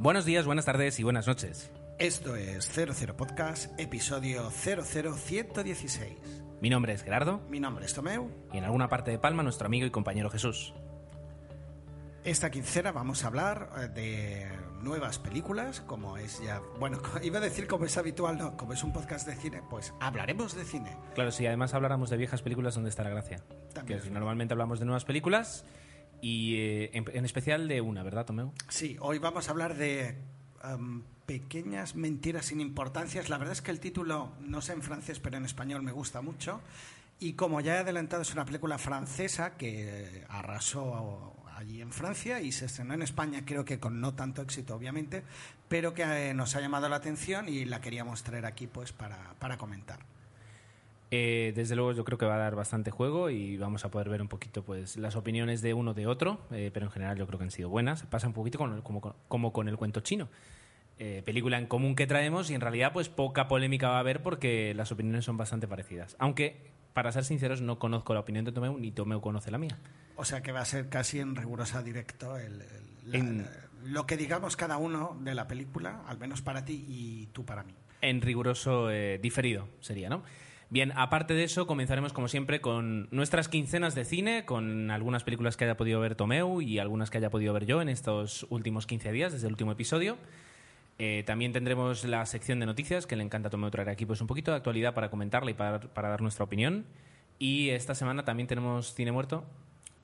Buenos días, buenas tardes y buenas noches. Esto es 00 Podcast, episodio 00116. Mi nombre es Gerardo Mi nombre es Tomeu. y en alguna parte de Palma nuestro amigo y compañero Jesús. Esta quincena vamos a hablar eh, de nuevas películas, como es ya... Bueno, iba a decir como es habitual, no, como es un podcast de cine, pues hablaremos de cine. Claro, si además habláramos de viejas películas, ¿dónde está la gracia? También Que es normalmente hablamos de nuevas películas y eh, en, especial de una, ¿verdad, Tomeu? Sí, hoy vamos a hablar de am, pequeñas mentiras sin importancias. La verdad es que el título, no sé en francés, pero en español me gusta mucho. Y como ya he adelantado, es una película francesa que arrasó allí en Francia y se estrenó en España, creo que con no tanto éxito, obviamente, pero que eh, nos ha llamado la atención y la queríamos traer aquí pues para, para comentar. Eh, desde luego yo creo que va a dar bastante juego y vamos a poder ver un poquito pues las opiniones de uno de otro, eh, pero en general yo creo que han sido buenas. Pasa un poquito con el- como, con- como con el cuento chino. Eh, película en común que traemos y en realidad pues poca polémica va a haber porque las opiniones son bastante parecidas. Aunque, para ser sinceros, no conozco la opinión de Tomeu ni Tomeu conoce la mía. O sea que va a ser casi en rigurosa directo el, el- la- En- lo que digamos cada uno de la película, al menos para ti y tú para mí. En riguroso eh, diferido sería, ¿no? Bien, aparte de eso, comenzaremos como siempre con nuestras quincenas de cine, con algunas películas que haya podido ver Tomeu y algunas que haya podido ver yo en estos últimos 15 días, desde el último episodio. Eh, también tendremos la sección de noticias, que le encanta a Tomeu traer aquí pues un poquito de actualidad para comentarla y para, para dar nuestra opinión. Y esta semana también tenemos Cine Muerto.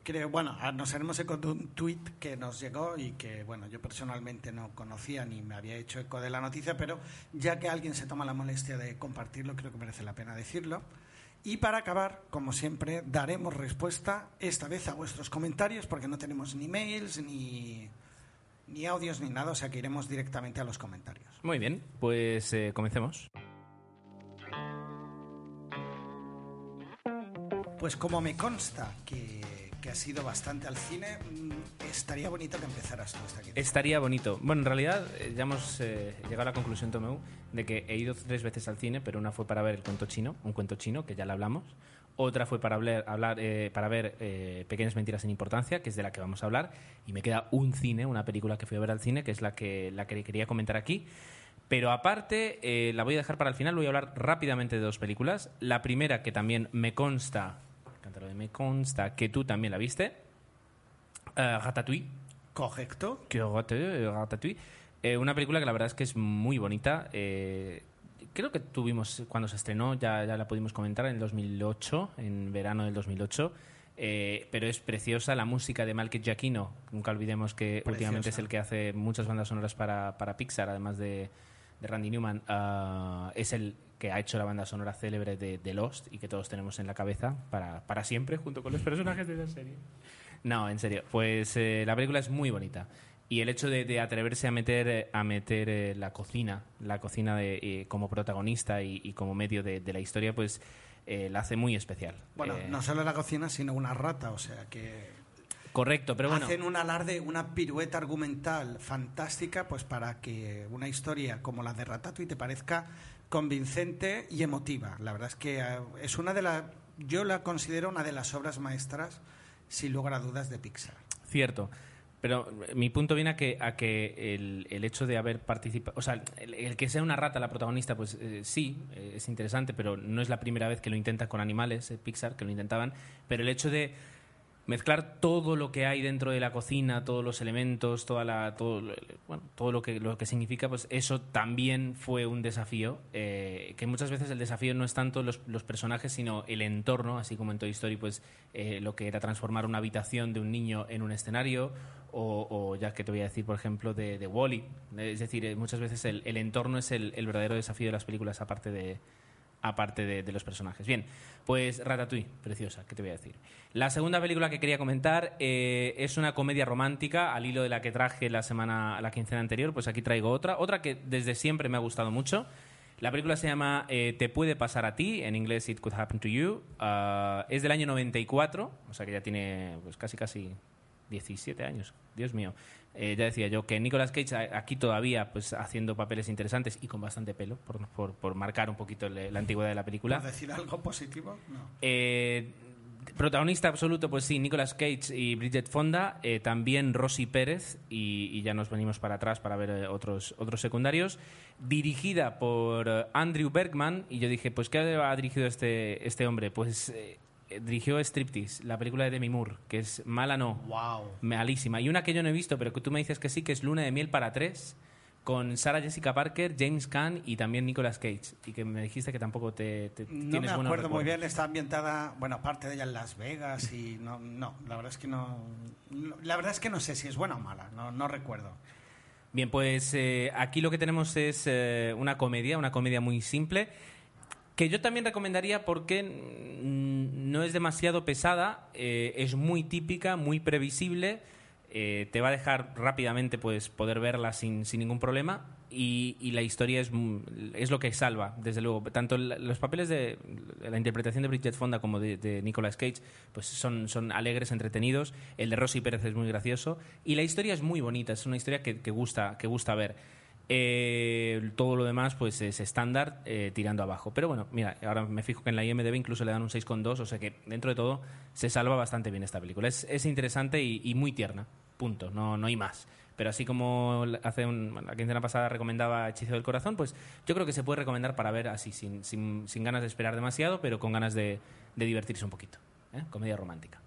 Creo, bueno, nos haremos eco de un tuit que nos llegó y que, bueno, yo personalmente no conocía ni me había hecho eco de la noticia, pero ya que alguien se toma la molestia de compartirlo, creo que merece la pena decirlo. Y para acabar, como siempre, daremos respuesta esta vez a vuestros comentarios, porque no tenemos ni mails, ni, ni audios, ni nada, o sea que iremos directamente a los comentarios. Muy bien, pues eh, comencemos. Pues como me consta que, que has ido bastante al cine, mm, estaría bonito que empezaras tú esta quincena. Estaría bonito. Bueno, en realidad eh, ya hemos eh, llegado a la conclusión, Tomeu, de que he ido tres veces al cine, pero una fue para ver el cuento chino, un cuento chino, que ya le hablamos. Otra fue para, hablar, eh, para ver Pequeñas Mentiras sin Importancia, que es de la que vamos a hablar. Y me queda un cine, una película que fui a ver al cine, que es la que, la que quería comentar aquí. Pero aparte, la voy a dejar para el final. Voy a hablar rápidamente de dos películas. La primera, que también me consta, cántalo de me consta, que tú también la viste, eh, Ratatouille. Correcto. Que Ratatouille. Eh, una película que la verdad es que es muy bonita. eh, creo que tuvimos, cuando se estrenó, ya, ya la pudimos comentar en el 2008, en verano del 2008. eh, pero es preciosa la música de Malky Giacchino. Nunca olvidemos que Preciosa. últimamente es el que hace muchas bandas sonoras para, para Pixar, además de, de Randy Newman. ah, es el que ha hecho la banda sonora célebre de, de Lost y que todos tenemos en la cabeza para, para siempre, junto con los personajes de esa serie. No, en serio. Pues eh, la película es muy bonita. Y el hecho de, de atreverse a meter, eh, a meter eh, la cocina, la cocina de, eh, como protagonista y, y como medio de, de la historia, pues eh, la hace muy especial. Bueno, Eh, no solo la cocina, sino una rata, o sea que Correcto, pero bueno. hacen un alarde, una pirueta argumental fantástica, pues para que una historia como la de Ratatouille te parezca convincente y emotiva. La verdad es que eh, es una de las, yo la considero una de las obras maestras, sin lugar a dudas, de Pixar. Cierto. Pero eh, mi punto viene a que, a que el, el hecho de haber participado, o sea, el, que sea una rata la protagonista, pues eh, sí, es interesante, pero no es la primera vez que lo intenta con animales, Pixar, que lo intentaban, pero el hecho de mezclar todo lo que hay dentro de la cocina, todos los elementos, toda la, todo, bueno, todo lo que, lo que significa, pues eso también fue un desafío, eh, que muchas veces el desafío no es tanto los, los personajes, sino el entorno, así como en Toy Story, pues eh, lo que era transformar una habitación de un niño en un escenario, o, o ya que te voy a decir, por ejemplo, de, de Wally. Es decir, eh, muchas veces el, el entorno es el, el verdadero desafío de las películas, aparte de, aparte de, los personajes. Bien, pues Ratatouille, preciosa, ¿qué te voy a decir? La segunda película que quería comentar eh, es una comedia romántica, al hilo de la que traje la semana, la quincena anterior, pues aquí traigo otra, otra que desde siempre me ha gustado mucho. La película se llama eh, Te puede pasar a ti, en inglés It Could Happen to You. Ah, es del año 94, o sea que ya tiene pues casi casi 17 años. Dios mío. Eh, ya decía yo que Nicolas Cage aquí todavía pues haciendo papeles interesantes y con bastante pelo, por, por- por marcar un poquito la antigüedad de la película. ¿Por decir algo positivo? No. Eh, protagonista absoluto, pues sí, Nicolas Cage y Bridget Fonda, eh, también Rosy Pérez, y, y ya nos venimos para atrás para ver eh, otros, otros secundarios. Dirigida por eh, Andrew Bergman, y yo dije, pues ¿qué ha dirigido este, este hombre? Pues dirigió Striptease, la película de Demi Moore, que es mala no, Wow. malísima. Y una que yo no he visto, pero que tú me dices que sí, que es Luna de Miel para tres, con Sarah Jessica Parker, James Caan y también Nicolas Cage. Y que me dijiste que tampoco te, te No tienes me buenos acuerdo muy bien, está ambientada, bueno, aparte de ella en Las Vegas y no, no, la verdad es que no, no- la verdad es que no sé si es buena o mala, no, no recuerdo. Bien, pues eh, aquí lo que tenemos es eh, una comedia, una comedia muy simple, que yo también recomendaría porque no es demasiado pesada, eh, es muy típica, muy previsible, eh, te va a dejar rápidamente pues poder verla sin, sin ningún problema y, la historia es, mm, es lo que salva, desde luego. Tanto los papeles de la interpretación de Bridget Fonda como de, de Nicolas Cage pues son, son alegres, entretenidos. El de Rosy Pérez es muy gracioso y la historia es muy bonita, es una historia que gusta, que gusta ver. Eh, todo lo demás pues es estándar eh, tirando abajo. Pero bueno, mira, ahora me fijo que en la IMDB incluso le dan un 6,2, o sea que dentro de todo se salva bastante bien esta película. Es, es interesante y, muy tierna, punto, no, no hay más. Pero así como hace un, la quincena pasada recomendaba Hechizo del Corazón, pues yo creo que se puede recomendar para ver así, sin, sin, sin ganas de esperar demasiado, pero con ganas de, de divertirse un poquito. ¿eh? Comedia romántica.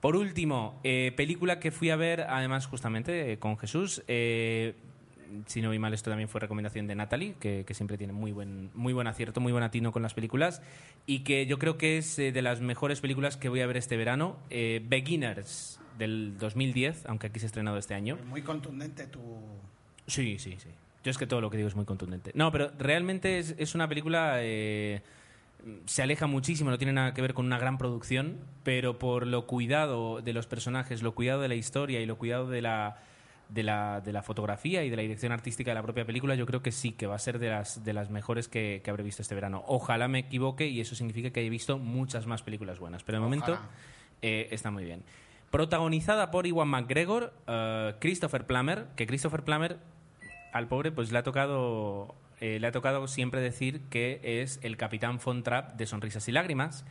Por último, película que fui a ver, además, justamente con Jesús. Si no vi mal, esto también fue recomendación de Natalie, que, que siempre tiene muy buen, muy buen acierto, muy buen atino con las películas. Y que yo creo que es eh, de las mejores películas que voy a ver este verano. eh, Beginners, del 2010, aunque aquí se ha estrenado este año. Muy contundente tu... Sí, sí, sí. Yo es que todo lo que digo es muy contundente. No, pero realmente es, es una película... eh, se aleja muchísimo, no tiene nada que ver con una gran producción, pero por lo cuidado de los personajes, lo cuidado de la historia y lo cuidado de la, de la, de la fotografía y de la dirección artística de la propia película, yo creo que sí, que va a ser de las, de las mejores que, que habré visto este verano. Ojalá me equivoque y eso significa que he visto muchas más películas buenas, pero de momento eh, está muy bien. Protagonizada por Iwan McGregor, eh, Christopher Plummer, que Christopher Plummer al pobre pues le ha tocado eh, le ha tocado siempre decir que es el capitán Von Trapp de Sonrisas y Lágrimas,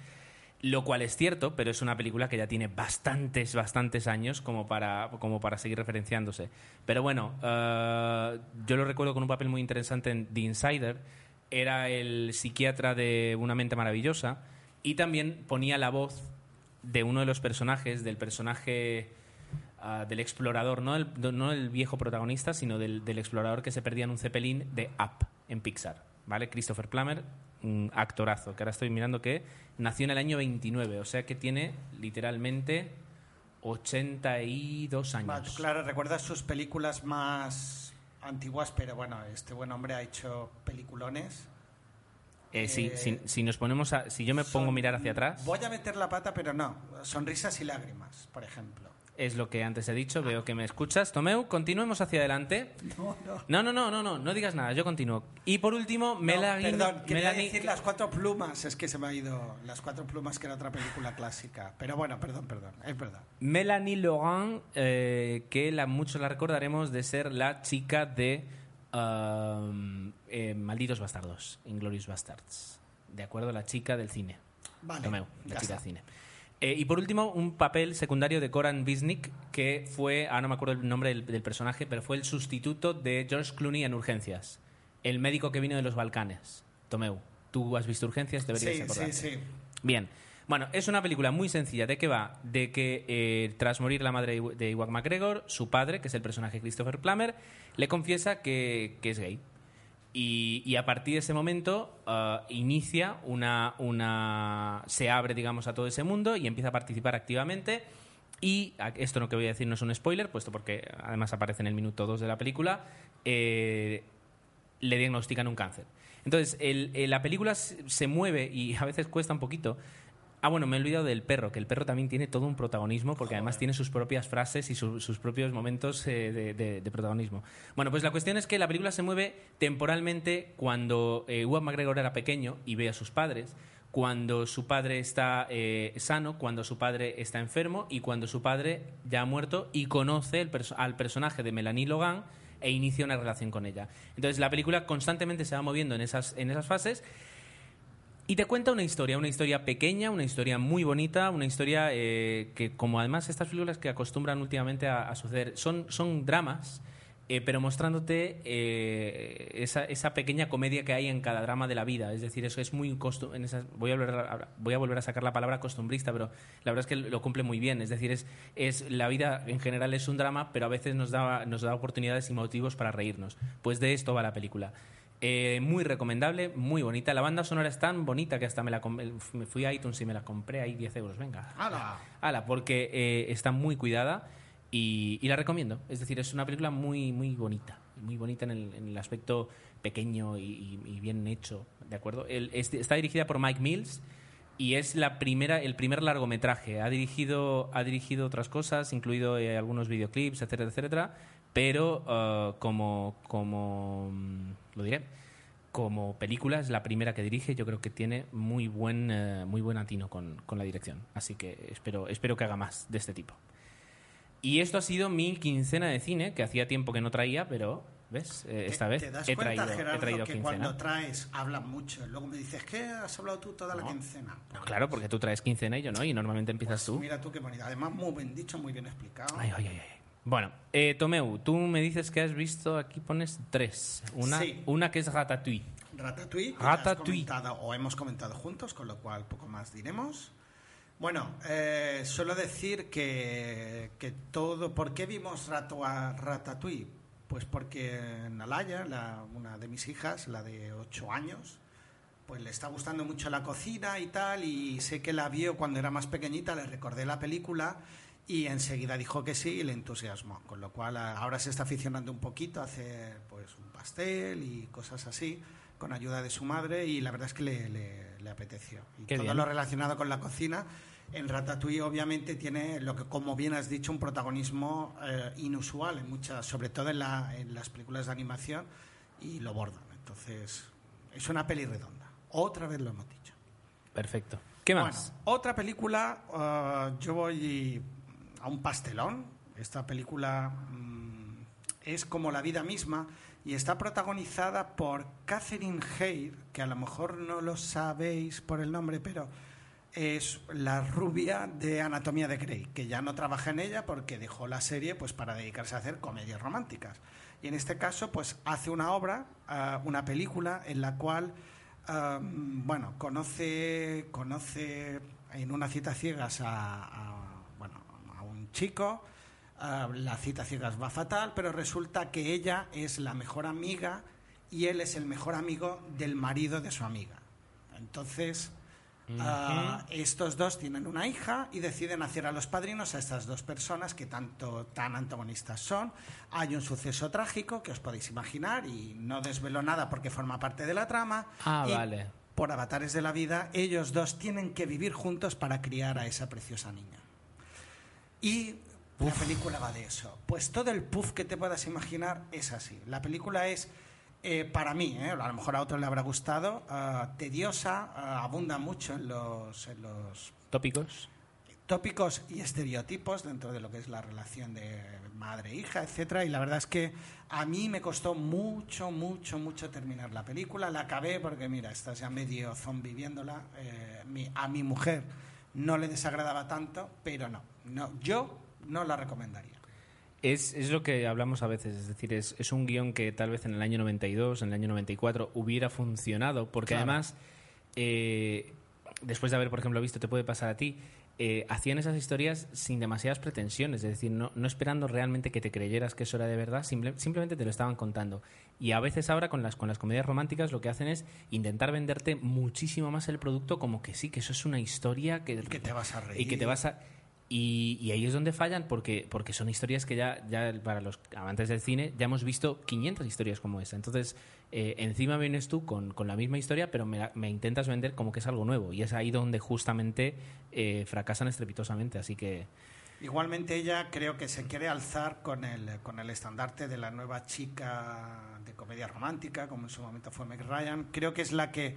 lo cual es cierto, pero es una película que ya tiene bastantes, bastantes años como para, como para seguir referenciándose. Pero bueno, eh, yo lo recuerdo con un papel muy interesante en The Insider, era el psiquiatra de Una mente maravillosa y también ponía la voz de uno de los personajes, del personaje ah, del explorador, no del, no del viejo protagonista, sino del, del explorador que se perdía en un cepelín de Up en Pixar. ¿Vale? Christopher Plummer, un actorazo, que ahora estoy mirando que nació en el año 29, o sea que tiene literalmente 82 años. Claro, recuerdas sus películas más antiguas, pero bueno, este buen hombre ha hecho peliculones. Eh, sí, Eh, si, si nos ponemos a, si yo me pongo a mirar hacia atrás, Voy a meter la pata, pero no. Sonrisas y lágrimas, por ejemplo. Es lo que antes he dicho, veo que me escuchas. Tomeu, continuemos hacia adelante. No, no. No, no, no, no, no, no digas nada, yo continúo. Y por último, Melanie... perdón, quería Melanie- decir Las Cuatro Plumas. Es que se me ha ido Las Cuatro Plumas, que era otra película clásica. Pero bueno, perdón, perdón. Es verdad. Melanie Laurent, eh, que la, muchos la recordaremos de ser la chica de um, eh, Malditos Bastardos, Inglorious Bastards. De acuerdo, la chica del cine. Vale. Tomeu, la chica está. del cine. Eh, y por último, un papel secundario de Coran Bisnick, que fue, ahora no me acuerdo el nombre del, del personaje, pero fue el sustituto de George Clooney en Urgencias. El médico que vino de los Balcanes. Tomeu, tú has visto Urgencias, deberías Sí, acordarte. sí, sí. Bien. Bueno, es una película muy sencilla. ¿De qué va? De que eh, tras morir la madre de Iwan McGregor, su padre, que es el personaje Christopher Plummer, le confiesa que, que es gay. Y, a partir de ese momento ah, inicia una, una. se abre, digamos, a todo ese mundo y empieza a participar activamente. Y esto no que voy a decir no es un spoiler, puesto porque además aparece en el minuto 2 de la película. eh, le diagnostican un cáncer. Entonces, el- la película se mueve y a veces cuesta un poquito. Ah, bueno, me he olvidado del perro, que el perro también tiene todo un protagonismo, porque además tiene sus propias frases y su- sus propios momentos eh, de, de- de protagonismo. Bueno, pues la cuestión es que la película se mueve temporalmente cuando eh, Ewan McGregor era pequeño y ve a sus padres, cuando su padre está eh, sano, cuando su padre está enfermo y cuando su padre ya ha muerto y conoce el perso- al personaje de Melanie Logan e inicia una relación con ella. Entonces la película constantemente se va moviendo en esas, en esas fases y te cuenta una historia, una historia pequeña, una historia muy bonita, una historia eh, que, como además estas películas que acostumbran últimamente a, suceder, son, son dramas, eh, pero mostrándote eh, esa, esa pequeña comedia que hay en cada drama de la vida. Es decir, eso es muy costu- en esas, voy, a volver a, voy a volver a sacar la palabra costumbrista, pero la verdad es que lo cumple muy bien. Es decir, es, es la vida en general es un drama, pero a veces nos da, nos da oportunidades y motivos para reírnos. Pues de esto va la película. Eh, muy recomendable, muy bonita. La banda sonora es tan bonita que hasta me la me fui a iTunes y me la compré ahí 10 euros. Venga. ¡Hala! Ala, porque eh, está muy cuidada y, y la recomiendo. Es decir, es una película muy, muy bonita. Muy bonita en el, en el aspecto pequeño y, y- y bien hecho. ¿De acuerdo? El- es- está dirigida por Mike Mills y es la primera, el primer largometraje. Ha dirigido, ha dirigido otras cosas, incluido eh, algunos videoclips, etcétera, etcétera. Pero eh, como, como mm, lo diré, como película es la primera que dirige. Yo creo que tiene muy buen, eh, muy buen atino con, con la dirección. Así que espero, espero que haga más de este tipo. Y esto ha sido mi quincena de cine, que hacía tiempo que no traía, pero, ¿ves? Eh, esta vez ¿Te das he cuenta, traído, Gerardo, he traído que quincena. cuando traes hablas mucho? Luego me dices, ¿qué has hablado tú toda la quincena? No, claro, porque tú traes quincena y yo no, y normalmente empiezas tú. Mira tú qué bonita. Además, muy bien dicho, muy bien explicado. Ay, ay, ay. Bueno, eh, Tomeu, tú me dices que has visto, aquí pones tres. Una, Sí. una que es Ratatouille. Ratatouille, que Ratatouille. has comentado, o hemos comentado juntos, con lo cual poco más diremos. Bueno, eh, suelo decir que, que todo... ¿Por qué vimos Rato a Ratatouille? Pues porque Nalaya, la, una de mis hijas, la de 8 años, pues le está gustando mucho la cocina y tal, y sé que la vio cuando era más pequeñita, le recordé la película y enseguida dijo que sí y le entusiasmó, con lo cual a- ahora se está aficionando un poquito a hacer pues un pastel y cosas así con ayuda de su madre y la verdad es que le, le- le apeteció. Y Qué todo bien. lo relacionado con la cocina en Ratatouille obviamente tiene lo que como bien has dicho un protagonismo eh, inusual en muchas, sobre todo en, la- en las películas de animación y lo bordan. Entonces es una peli redonda. Otra vez lo hemos dicho. Perfecto. ¿Qué más? Bueno, otra película, eh, yo voy a un pastelón. Esta película mm, es como la vida misma y está protagonizada por Catherine Hale, que a lo mejor no lo sabéis por el nombre, pero es la rubia de Anatomía de Grey, que ya no trabaja en ella porque dejó la serie pues para dedicarse a hacer comedias románticas. Y en este caso pues hace una obra, ah, una película en la cual ah, bueno, conoce conoce en una cita ciegas a, chico, ah, la cita ciegas va fatal, pero resulta que ella es la mejor amiga y él es el mejor amigo del marido de su amiga. Entonces, Ah, estos dos tienen una hija y deciden hacer a los padrinos a estas dos personas que tanto tan antagonistas son. Hay un suceso trágico que os podéis imaginar y no desvelo nada porque forma parte de la trama. Ah, Y vale. Por avatares de la vida, ellos dos tienen que vivir juntos para criar a esa preciosa niña. Y la película va de eso. Pues todo el puff que te puedas imaginar es así. La película es, eh, para mí, eh, a lo mejor a otros le habrá gustado, ah, tediosa, ah, abunda mucho en los, en los Tópicos. tópicos y estereotipos dentro de lo que es la relación de madre-hija, etcétera. Y la verdad es que a mí me costó mucho, mucho, mucho terminar la película. La acabé porque, mira, estás ya medio zombie viéndola. Eh, mi- a mi mujer no le desagradaba tanto, pero no, no yo no la recomendaría. Es, es lo que hablamos a veces, es decir, es, es un guion que tal vez en el año 92, en el año 94 hubiera funcionado, porque Claro. además, eh, después de haber, por ejemplo, visto Te puede pasar a ti, eh, hacían esas historias sin demasiadas pretensiones, es decir, no, no esperando realmente que te creyeras que eso era de verdad, simple- simplemente te lo estaban contando. Y a veces ahora con las, con las comedias románticas lo que hacen es intentar venderte muchísimo más el producto como que sí, que eso es una historia que, Que te vas a reír. y que te vas a... Y, ahí es donde fallan porque, porque son historias que ya, ya para los amantes del cine ya hemos visto 500 historias como esa. Entonces, eh, encima vienes tú con, con, la misma historia, pero me, intentas vender como que es algo nuevo. Y es ahí donde justamente eh, fracasan estrepitosamente. Así que... Igualmente ella creo que se quiere alzar con el, con el estandarte de la nueva chica de comedia romántica, como en su momento fue Meg Ryan. Creo que es la que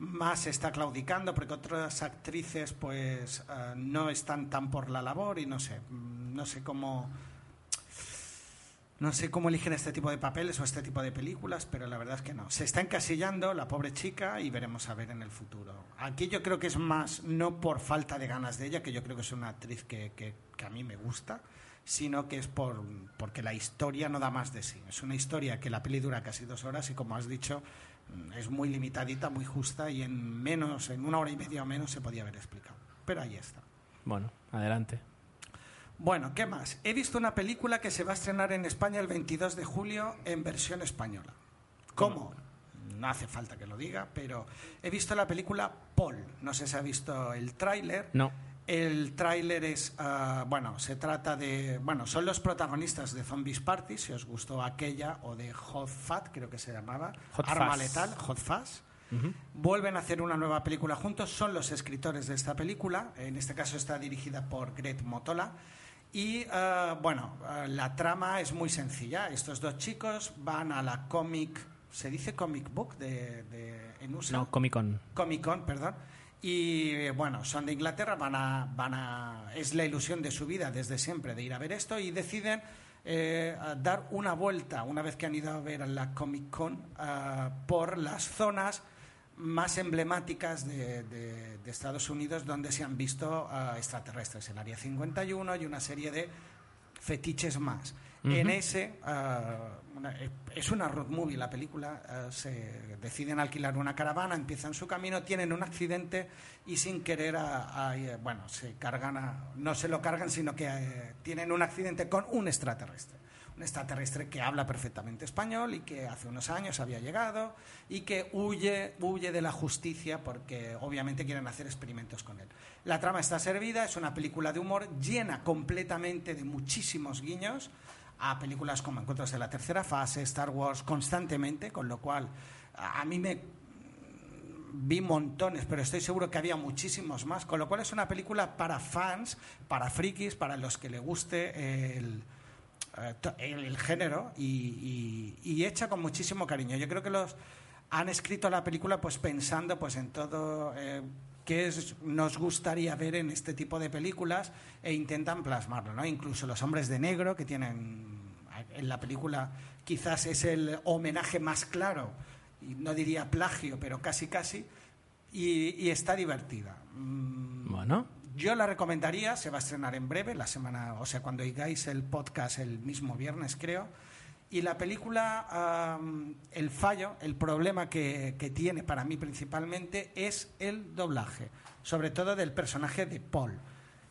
más está claudicando porque otras actrices pues eh, no están tan por la labor y no sé, mm, no sé cómo no sé cómo eligen este tipo de papeles o este tipo de películas, pero la verdad es que no. Se está encasillando la pobre chica y veremos a ver en el futuro. Aquí yo creo que es más, no por falta de ganas de ella, que yo creo que es una actriz que, que, que a mí me gusta, sino que es por, porque la historia no da más de sí. Es una historia que la peli dura casi dos horas y como has dicho, es muy limitadita, muy justa y en menos, en una hora y media o menos se podía haber explicado. Pero ahí está. Bueno, adelante. Bueno, ¿qué más? He visto una película que se va a estrenar en España el 22 de julio en versión española. ¿Cómo? No hace falta que lo diga, pero he visto la película Paul. No sé si ha visto el tráiler. No. El tráiler es, ah, bueno, se trata de, bueno, son los protagonistas de Zombies Party, si os gustó aquella, o de Hot Fat, creo que se llamaba, Hot Arma Letal, Hot Fast. Vuelven a hacer una nueva película juntos, son los escritores de esta película, en este caso está dirigida por Greg Motola. Y ah, bueno, ah, la trama es muy sencilla. Estos dos chicos van a la comic, ¿se dice comic book de, de en USA? No, Comic Con. Comic Con, perdón y bueno, son de Inglaterra, van a, van a, es la ilusión de su vida desde siempre de ir a ver esto y deciden eh, dar una vuelta, una vez que han ido a ver a la Comic Con, uh, por las zonas más emblemáticas de, de, de, Estados Unidos donde se han visto uh, extraterrestres, el Área 51 y una serie de fetiches más. En ese, uh, una, es una road movie la película, uh, se deciden alquilar una caravana, empiezan su camino, tienen un accidente y sin querer, a, a, bueno, se cargan, a, no se lo cargan, sino que uh, tienen un accidente con un extraterrestre. Un extraterrestre que habla perfectamente español y que hace unos años había llegado y que huye, huye de la justicia porque obviamente quieren hacer experimentos con él. La trama está servida, es una película de humor llena completamente de muchísimos guiños a películas como Encuentros de la Tercera Fase, Star Wars, constantemente, con lo cual a mí me vi montones, pero estoy seguro que había muchísimos más, con lo cual es una película para fans, para frikis, para los que le guste el, el, el género y, y, hecha con muchísimo cariño. Yo creo que los han escrito la película pues pensando pues en todo eh, que es, nos gustaría ver en este tipo de películas e intentan plasmarlo, ¿no? Incluso los hombres de negro que tienen en la película quizás es el homenaje más claro, y no diría plagio, pero casi casi, y, y está divertida. Bueno. Yo la recomendaría, se va a estrenar en breve, la semana, o sea, cuando oigáis el podcast el mismo viernes, creo. Y la película, um, el fallo, el problema que, que, tiene para mí principalmente es el doblaje, sobre todo del personaje de Paul,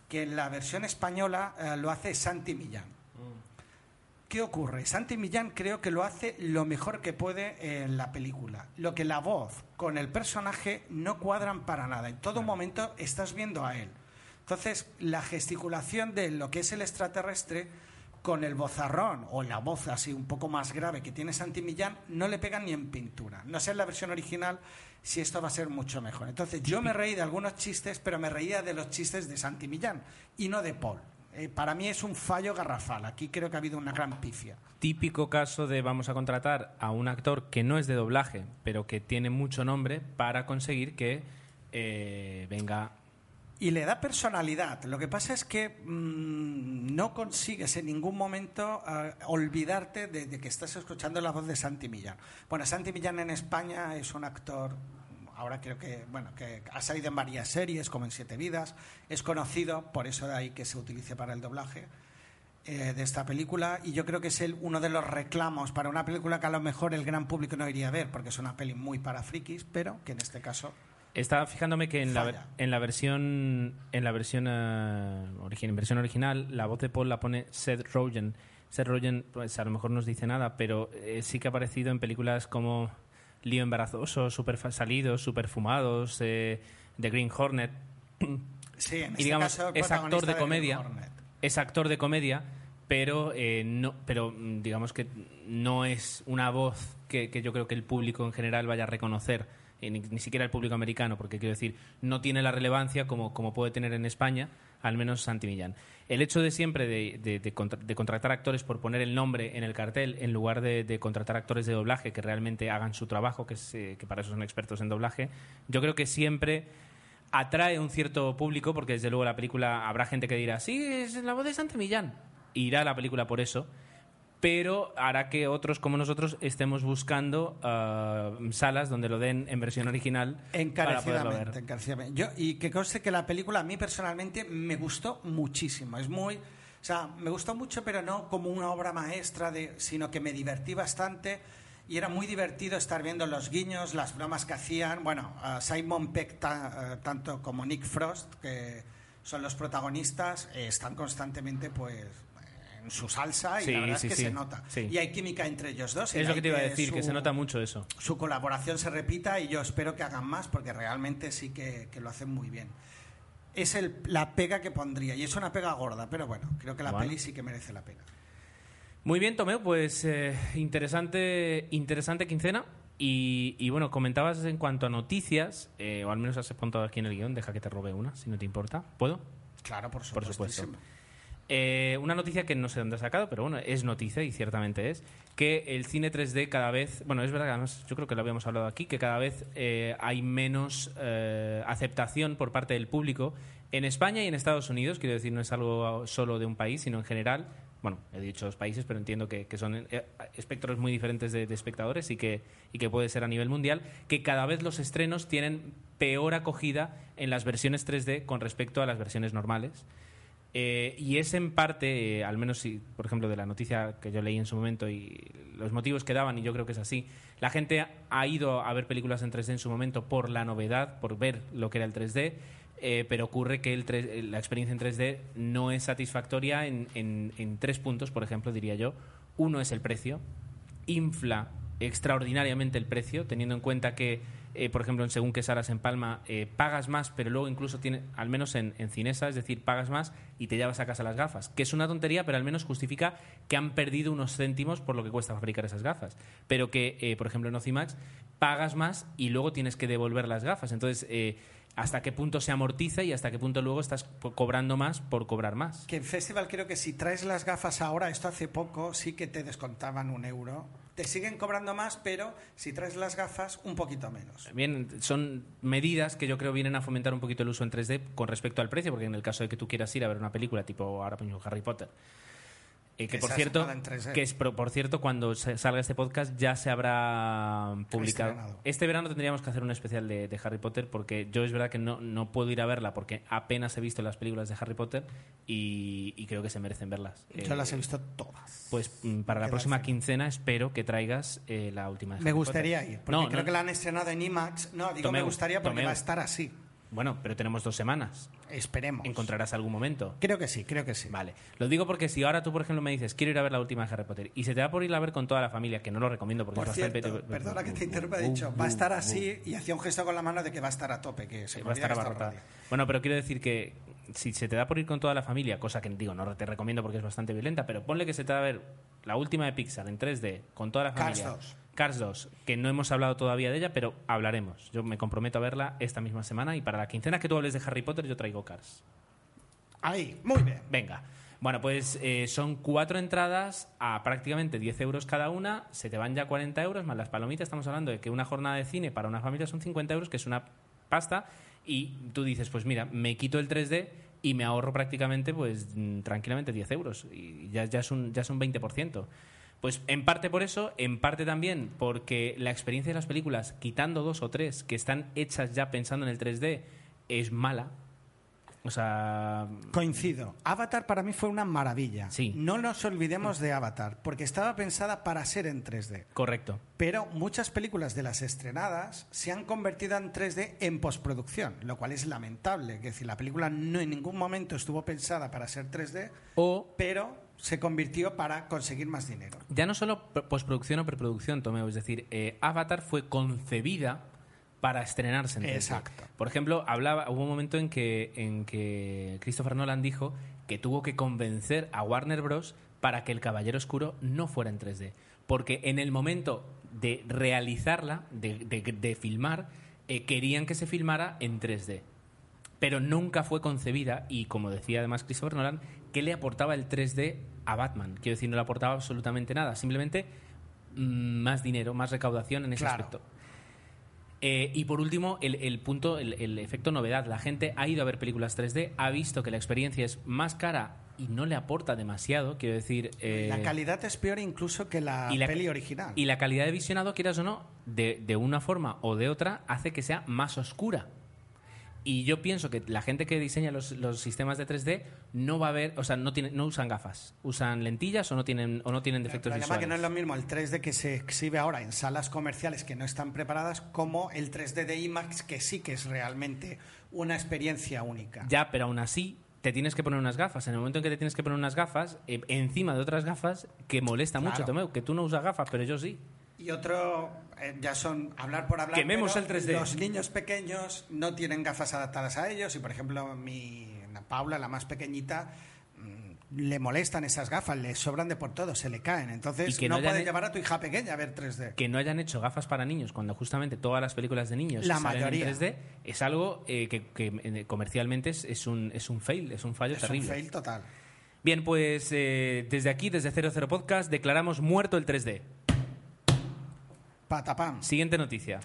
que en la versión española uh, lo hace Santi Millán. Mm. ¿Qué ocurre? Santi Millán creo que lo hace lo mejor que puede en la película. Lo que la voz con el personaje no cuadran para nada. En todo momento estás viendo a él. Entonces, la gesticulación de lo que es el extraterrestre con el bozarrón o la voz así un poco más grave que tiene Santi Millán, no le pegan ni en pintura. No sé en la versión original si esto va a ser mucho mejor. Entonces yo me reí de algunos chistes, pero me reía de los chistes de Santi Millán y no de Paul. Eh, para mí es un fallo garrafal. Aquí creo que ha habido una gran pifia. Típico caso de vamos a contratar a un actor que no es de doblaje, pero que tiene mucho nombre para conseguir que eh, venga y le da personalidad. Lo que pasa es que mmm, no consigues en ningún momento uh, olvidarte de, de, que estás escuchando la voz de Santi Millán. Bueno, Santi Millán en España es un actor, ahora creo que, bueno, que ha salido en varias series, como en Siete Vidas, es conocido, por eso de ahí que se utilice para el doblaje eh, de esta película, y yo creo que es el, uno de los reclamos para una película que a lo mejor el gran público no iría a ver, porque es una peli muy para frikis, pero que en este caso estaba fijándome que en la, en la versión en la versión, uh, origin, en versión original la voz de Paul la pone Seth Rogen. Seth Rogen pues a lo mejor no os dice nada, pero eh, sí que ha aparecido en películas como Lío embarazoso, super salidos, super fumados, eh, The Green Hornet. Sí, en y este digamos, caso, es actor de de comedia. Es actor de comedia, pero, eh, no, pero mm, digamos que no es una voz que, que yo creo que el público en general vaya a reconocer, eh, ni, ni siquiera el público americano, porque quiero decir, no tiene la relevancia como, como puede tener en España, al menos Santi Millán. El hecho de siempre de, de- de contra- de contratar actores por poner el nombre en el cartel, en lugar de, contratar actores de doblaje que realmente hagan su trabajo, que, eh, que para eso son expertos en doblaje, yo creo que siempre atrae un cierto público, porque desde luego la película habrá gente que dirá, sí, es la voz de Santi Millán. Irá a la película por eso, pero hará que otros como nosotros estemos buscando ah, salas donde lo den en versión original para poderlo ver. Encarecidamente, encarecidamente. Yo, y que conste que la película a mí personalmente me gustó muchísimo. Es muy. O sea, me gustó mucho, pero no como una obra maestra, de, sino que me divertí bastante. Y era muy divertido estar viendo los guiños, las bromas que hacían. Bueno, a Simon Peck, ta- eh, tanto como Nick Frost, que son los protagonistas, eh, están constantemente, pues en su salsa y Sí, la verdad sí, es que sí. se nota. Y hay química entre ellos dos. Es lo que te iba a decir, que su- se nota mucho eso. su colaboración se repita y yo espero que hagan más porque realmente sí que, que lo hacen muy bien. Es el- la pega que pondría y es una pega gorda, pero bueno, creo que la Bueno. peli sí que merece la pena. Muy bien, Tomeo, pues eh, interesante, interesante quincena. Y, y bueno, comentabas en cuanto a noticias, eh, o al menos has apuntado aquí en el guion, deja que te robe una, si no te importa. ¿Puedo? Claro, por Por supuesto. Eh, una noticia que no sé dónde ha sacado, pero bueno, es noticia y ciertamente es que el cine 3D cada vez, bueno, es verdad que además yo creo que lo habíamos hablado aquí, que cada vez eh, hay menos eh, aceptación por parte del público en España y en Estados Unidos, quiero decir, no es algo solo de un país, sino en general. Bueno, he dicho dos países, pero entiendo que, que son eh, espectros muy diferentes de, de espectadores y que, y que puede ser a nivel mundial, que cada vez los estrenos tienen peor acogida en las versiones 3D con respecto a las versiones normales. Eh, y es en parte, al menos si, por ejemplo, de la noticia que yo leí en su momento y los motivos que daban, y yo creo que es así, la gente ha ido a ver películas en 3D en su momento por la novedad, por ver lo que era el 3D, eh, pero ocurre que el 3 eh, la experiencia en 3D no es satisfactoria en tres puntos, por ejemplo, diría yo. Uno es el precio, infla extraordinariamente el precio, teniendo en cuenta que, eh, por ejemplo, en según qué salas en Palma, eh, pagas más, pero luego incluso tiene, al menos en, Cinesa, es decir, pagas más y te llevas a casa las gafas, que es una tontería, pero al menos justifica que han perdido unos céntimos por lo que cuesta fabricar esas gafas. Pero que, eh, por ejemplo, en Ocimax, pagas más y luego tienes que devolver las gafas. Entonces, hasta qué punto se amortiza y hasta qué punto luego estás co- cobrando más por cobrar más. Que en Festival creo que si traes las gafas ahora, esto hace poco, sí que te descontaban un euro. Te siguen cobrando más, pero si traes las gafas, un poquito menos. Bien, son medidas que yo creo vienen a fomentar un poquito el uso en 3D con respecto al precio, porque en el caso de que tú quieras ir a ver una película tipo ahora Harry Potter, eh, que por cierto, sacado en 3D. que es por, cierto cuando salga este podcast ya se habrá publicado. Este verano tendríamos que hacer un especial de, de Harry Potter porque yo es verdad que no, no puedo ir a verla porque apenas he visto las películas de Harry Potter y, y creo que se merecen verlas. Yo Eh, las he visto todas. Pues mm, para la próxima quincena espero que traigas eh, la última de Me Harry gustaría Potter. ir, porque No, creo no, que la han estrenado en IMAX. No, digo me gustaría porque Tomeu. va a estar así. Bueno, pero tenemos dos semanas. Esperemos. Encontrarás algún momento. Creo que sí, creo que sí. Vale. Lo digo porque si ahora tú, por ejemplo, me dices, quiero ir a ver la última de Harry Potter, y se te da por ir a ver con toda la familia, que no lo recomiendo porque Por es bastante... cierto, perdona que te interrumpa, he dicho, va a estar así y hacía un gesto con la mano de que va a estar a tope, que se va a estar abarrotada. Bueno, pero quiero decir que si se te da por ir con toda la familia, cosa que digo, no te recomiendo porque es bastante violenta, pero ponle que se te da a ver la última de Pixar en 3D con toda la Cars familia. 2. Cars 2, que no hemos hablado todavía de ella, pero hablaremos. Yo me comprometo a verla esta misma semana y para la quincena que tú hables de Harry Potter yo traigo Cars. Ahí, muy bien. Venga. Bueno, pues eh, son cuatro entradas a prácticamente 10 euros cada una. Se te van ya 40 euros más las palomitas. Estamos hablando de que una jornada de cine para una familia son 50 euros, que es una pasta. Y tú dices, pues mira, me quito el 3D y me ahorro prácticamente, pues mm, tranquilamente 10 euros. Y ya, ya, es, un, ya es un 20%. Pues en parte por eso, en parte también porque la experiencia de las películas, quitando dos o tres que están hechas ya pensando en el 3D, es mala. O sea, Coincido. Avatar para mí fue una maravilla. Sí. No nos olvidemos de Avatar, porque estaba pensada para ser en 3D. correcto. Pero muchas películas de las estrenadas se han convertido en 3D en postproducción, lo cual es lamentable. Es decir, la película no en ningún momento estuvo pensada para ser 3D, O pero se convirtió para conseguir más dinero. ya no solo postproducción o preproducción, Tomeo, es decir, eh, Avatar fue concebida para estrenarse en 3D. Exacto. Por ejemplo, hablaba, hubo un momento en que, en que Christopher Nolan dijo que tuvo que convencer a Warner Bros. para que El Caballero Oscuro no fuera en 3D. Porque en el momento de realizarla, de, de- de filmar, eh, querían que se filmara en 3D. Pero nunca fue concebida, y como decía además Christopher Nolan, ¿qué le aportaba el 3D a Batman? Quiero decir, no le aportaba absolutamente nada, simplemente mm, más dinero, más recaudación en ese Claro. aspecto. Eh, y por último, el, el punto, el, el efecto novedad. La gente ha ido a ver películas 3D, ha visto que la experiencia es más cara y no le aporta demasiado. Quiero decir. eh, La calidad es peor incluso que la, y la- peli original. Y la calidad de visionado, quieras o no, de, de una forma o de otra, hace que sea más oscura. Y yo pienso que la gente que diseña los, los sistemas de 3D no va a ver, o sea, no, tiene, no usan gafas, usan lentillas o no tienen, o no tienen El defectos problema visuales. que no es lo mismo el 3D que se exhibe ahora en salas comerciales que no están preparadas como el 3D de IMAX que sí que es realmente una experiencia única. Ya, pero aún así te tienes que poner unas gafas. En el momento en que te tienes que poner unas gafas, eh, encima de otras gafas, que molesta Claro. mucho, Tomeu, que tú no usas gafas, pero yo sí. Y otro, eh, ya son hablar por hablar. Quememos el 3D. Los niños pequeños no tienen gafas adaptadas a ellos y, por ejemplo, mi la Paula, la más pequeñita, mm, le molestan esas gafas, le sobran de por todo, se le caen. Entonces, que no, no hayan puedes he- llevar a tu hija pequeña a ver 3D. Que no hayan hecho gafas para niños cuando justamente todas las películas de niños La salen mayoría. en 3D es algo eh, que, que, eh, comercialmente es, es un, es un fail, es un fallo Es un terrible. fail total. Bien, pues eh, desde aquí, desde 00 Podcast, declaramos muerto el 3D. Patapam. Siguiente noticia.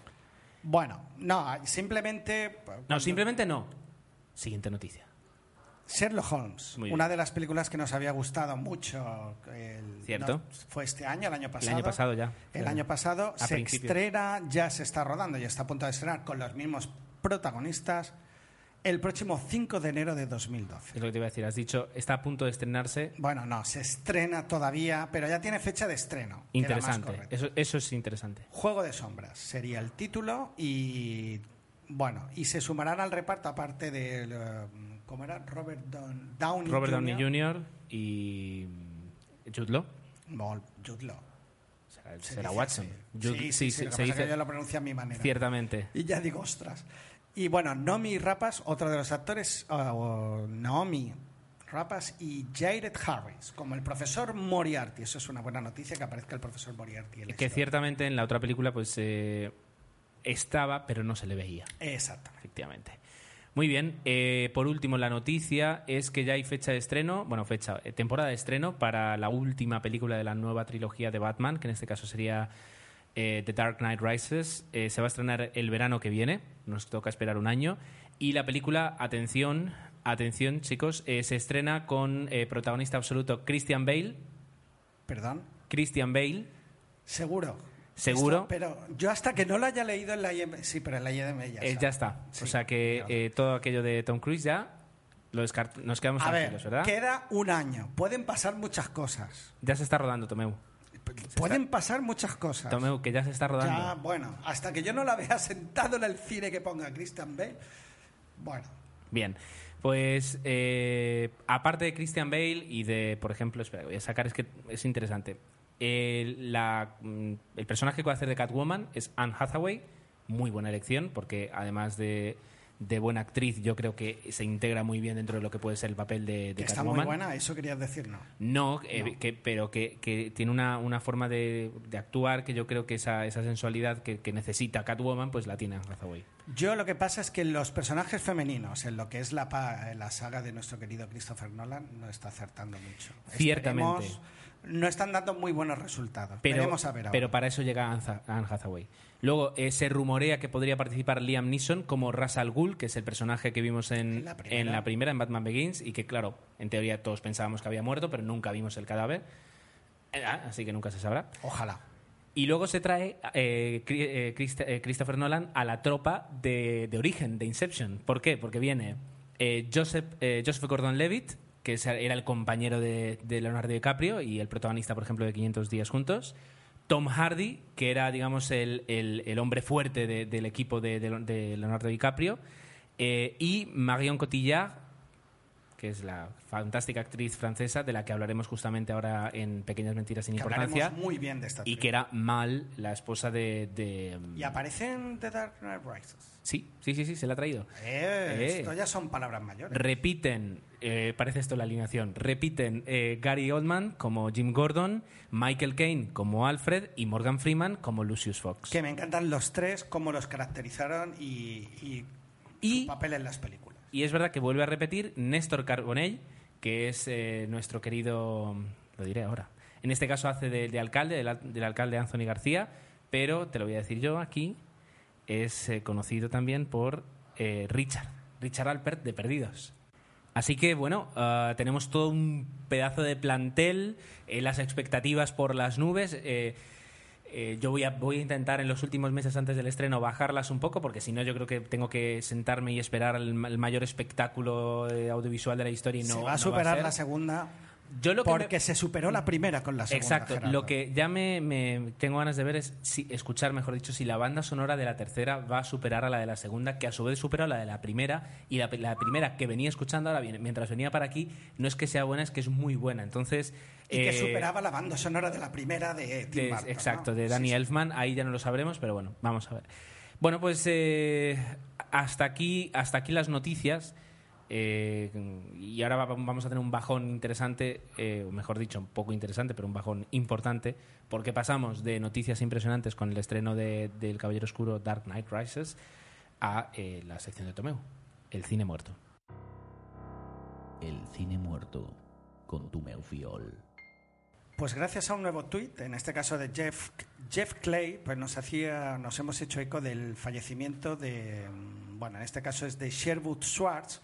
Bueno, no, simplemente. No, simplemente no. Siguiente noticia. Sherlock Holmes, Muy bien. una de las películas que nos había gustado mucho. el- Cierto. no, fue este año, el año El pasado. año pasado ya. El año pasado A se principios. estrena, ya se está rodando, ya está a punto de estrenar con los mismos protagonistas el próximo 5 de enero de 2012. Es lo que te iba a decir. Has dicho, está a punto de estrenarse. Bueno, no, se estrena todavía, pero ya tiene fecha de estreno. Interesante. Eso, eso es interesante. Juego de sombras sería el título y bueno, y se sumarán al reparto aparte de eh, ¿cómo era? Robert Down- Downey Robert Jr. Downey Jr. y Jude Law. No, Jude Law. Será, Se será Watson. Jude- sí, sí, sí, se- se que yo lo pronuncio a mi manera. ciertamente. Y ya digo, ostras. Y bueno, Nomi Rapas, otro de los actores, o Naomi Rapas y Jared Harris, como el profesor Moriarty. Eso es una buena noticia que aparezca el profesor Moriarty. en Que ciertamente en la otra película pues eh, estaba, pero no se le veía. Exactamente. Efectivamente. Muy bien. eh, por último, la noticia es que ya hay fecha de estreno, bueno, fecha, eh, temporada de estreno para la última película de la nueva trilogía de Batman, que en este caso sería eh, The Dark Knight Rises. Eh, se va a estrenar el verano que viene, nos toca esperar un año. Y la película, atención, atención chicos, eh, se estrena con protagonista absoluto Christian Bale. Perdón. Christian Bale, Seguro. ¿Seguro? Esto- pero yo hasta que no lo haya leído en la IM... Sí, pero en la IMDb ya, está. ya está. Sí, o sea que claro. todo aquello de Tom Cruise ya lo descart- nos quedamos A ver, tranquilos, ¿verdad? queda un año. Pueden pasar muchas cosas. Ya se está rodando, Tomeu. Pueden pasar muchas cosas. Tomeu, que ya se está rodando. Ya, bueno, hasta que yo no la vea sentado en el cine que ponga Christian Bale. Bueno, Bien. Pues eh, aparte de Christian Bale y de, por ejemplo, espera, voy a sacar, es que es interesante. El, la, mm, el personaje que va a hacer de Catwoman es Anne Hathaway. Muy buena elección, porque además de, de buena actriz, yo creo que se integra muy bien dentro de lo que puede ser el papel de, de que está muy buena, eso querías decir, ¿no? No, eh, Que, pero que, que tiene una, una forma de, de actuar que yo creo que esa, esa sensualidad que, que necesita Catwoman, pues la tiene Anne Hathaway. Yo lo que pasa es que los personajes femeninos, en lo que es la, la saga de nuestro querido Christopher Nolan, no está acertando mucho. Ciertamente. Esperemos- no están dando muy buenos resultados. Pero, a ver ahora. pero para eso llega Anne Hathaway. Luego eh, se rumorea que podría participar Liam Neeson como Ra's al Ghul, que es el personaje que vimos en, la primera. en la primera, en Batman Begins, y que, claro, en teoría todos pensábamos que había muerto, pero nunca vimos el cadáver. Eh, ah, Así que nunca se sabrá. Ojalá. Y luego se trae eh, Christ- Christopher Nolan a la tropa de, de origen, de Inception. ¿Por qué? Porque viene Joseph, Joseph Gordon-Levitt, que era el compañero de, de Leonardo DiCaprio y el protagonista, por ejemplo, de 500 días juntos. Tom Hardy, que era, digamos, el, el- hombre fuerte de- del equipo de Leonardo DiCaprio. eh, y Marion Cotillard, que es la fantástica actriz francesa de la que hablaremos justamente ahora en Pequeñas Mentiras sin Que Importancia. muy bien de esta Y que era Mal, la esposa de. de, um, Y aparece en The Dark Knight Rises. Sí, sí, sí, sí, se la ha traído. Eh, Eh. Esto ya son palabras mayores. Repiten, eh, parece esto la alineación, repiten Gary Oldman como Jim Gordon, Michael Caine como Alfred y Morgan Freeman como Lucius Fox. que me encantan los tres, cómo los caracterizaron y, y, Y- su papel en las películas. Y es verdad que vuelve a repetir Néstor Carbonell, que es eh, nuestro querido, lo diré ahora, en este caso hace de, de alcalde, del, al- del alcalde Anthony García, pero te lo voy a decir yo aquí, es eh, conocido también por eh, Richard, Richard Alpert de Perdidos. Así que bueno, ah, tenemos todo un pedazo de plantel, las expectativas por las nubes. Eh, yo voy a, voy a intentar en los últimos meses antes del estreno bajarlas un poco, porque si no, yo creo que tengo que sentarme y esperar el, ma- el mayor espectáculo eh, audiovisual de la historia y no se va no a superar la segunda Yo lo que me- porque se superó la primera con la segunda. Exacto, Gerardo. lo que ya me, me tengo ganas de ver es si, escuchar, mejor dicho, si la banda sonora de la tercera va a superar a la de la segunda, que a su vez supera a la de la primera, y la, la primera que venía escuchando ahora, mientras venía para aquí, no es que sea buena, es que es muy buena. Entonces. Y que eh, superaba la banda sonora de la primera de Tim de- exacto, ¿no? de Sí, Danny sí. Elfman, ahí ya no lo sabremos, pero bueno, vamos a ver. Bueno, pues eh, hasta, aquí, hasta aquí las noticias. Eh, y ahora va- vamos a tener un bajón interesante, eh, o mejor dicho, un poco interesante, pero un bajón importante, porque pasamos de noticias impresionantes con el estreno de, del Caballero Oscuro Dark Knight Rises a eh, la sección de Tomeu, el cine muerto. El cine muerto con tu Meufiol. Pues gracias a un nuevo tuit, en este caso de Jeff, Jeff Clay, pues nos hacía, nos hemos hecho eco del fallecimiento de, mm, bueno, en este caso es de Sherwood Schwartz,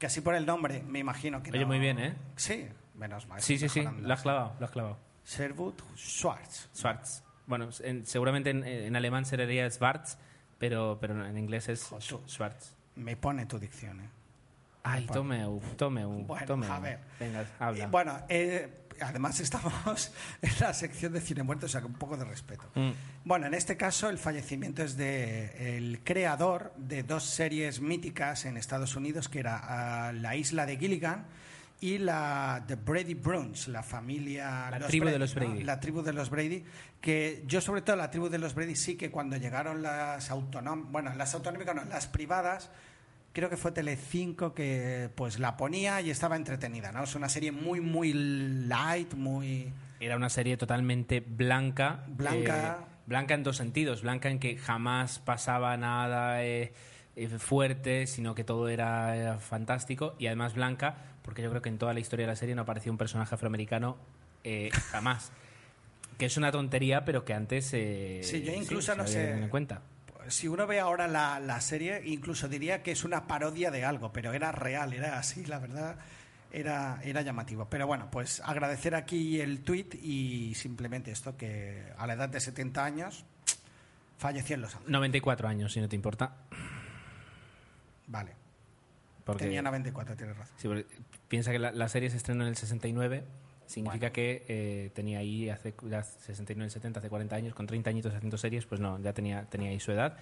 que así por el nombre me imagino que Oye, no- muy bien, ¿eh? Sí, menos mal. Sí, sí, sí, lo has clavado, lo has clavado. Sherwood Schwartz. Schwarz. Bueno, en- seguramente en, en alemán sería Schwarz, pero, pero en inglés es. Schwarz. Me pone tu dicción, ¿eh? Ay, Bueno. Tomeu, Tomeu, Bueno, Tomeu. a ver. Venga, habla. Eh, bueno, eh, además estamos en la sección de cine muerto, o sea que un poco de respeto. Mm. Bueno, en este caso el fallecimiento es de el creador de dos series míticas en Estados Unidos, que era ah, La Isla de Gilligan y la The Brady Browns, la familia... La tribu de los ¿no? Brady. La tribu de los Brady, que yo sobre todo la tribu de los Brady sí que cuando llegaron las autonómicas, bueno, las autonómicas no, las privadas, creo que fue Telecinco que pues la ponía y estaba entretenida, ¿no? Es una serie muy, muy light, muy... Era una serie totalmente blanca. Blanca. eh, blanca en dos sentidos. Blanca en que jamás pasaba nada eh, eh, fuerte, sino que todo era, era fantástico. Y además blanca, porque yo creo que en toda la historia de la serie no apareció un personaje afroamericano jamás. que es una tontería, pero que antes. eh, Sí, yo incluso no sé- en cuenta. Si uno ve ahora la, la serie, incluso diría que es una parodia de algo, pero era real, era así, la verdad, era, era llamativo. Pero bueno, pues agradecer aquí el tuit y simplemente esto, que a la edad de 70 años falleció en Los Ángeles. 94 años, si no te importa. Vale, Porque, tenía 94, tienes razón. sí, piensa que la, la serie se estrenó en el 69. Significa que eh, tenía ahí hace ya 69, 70, hace 40 años, con 30 añitos haciendo series, pues no, ya tenía, tenía ahí su edad.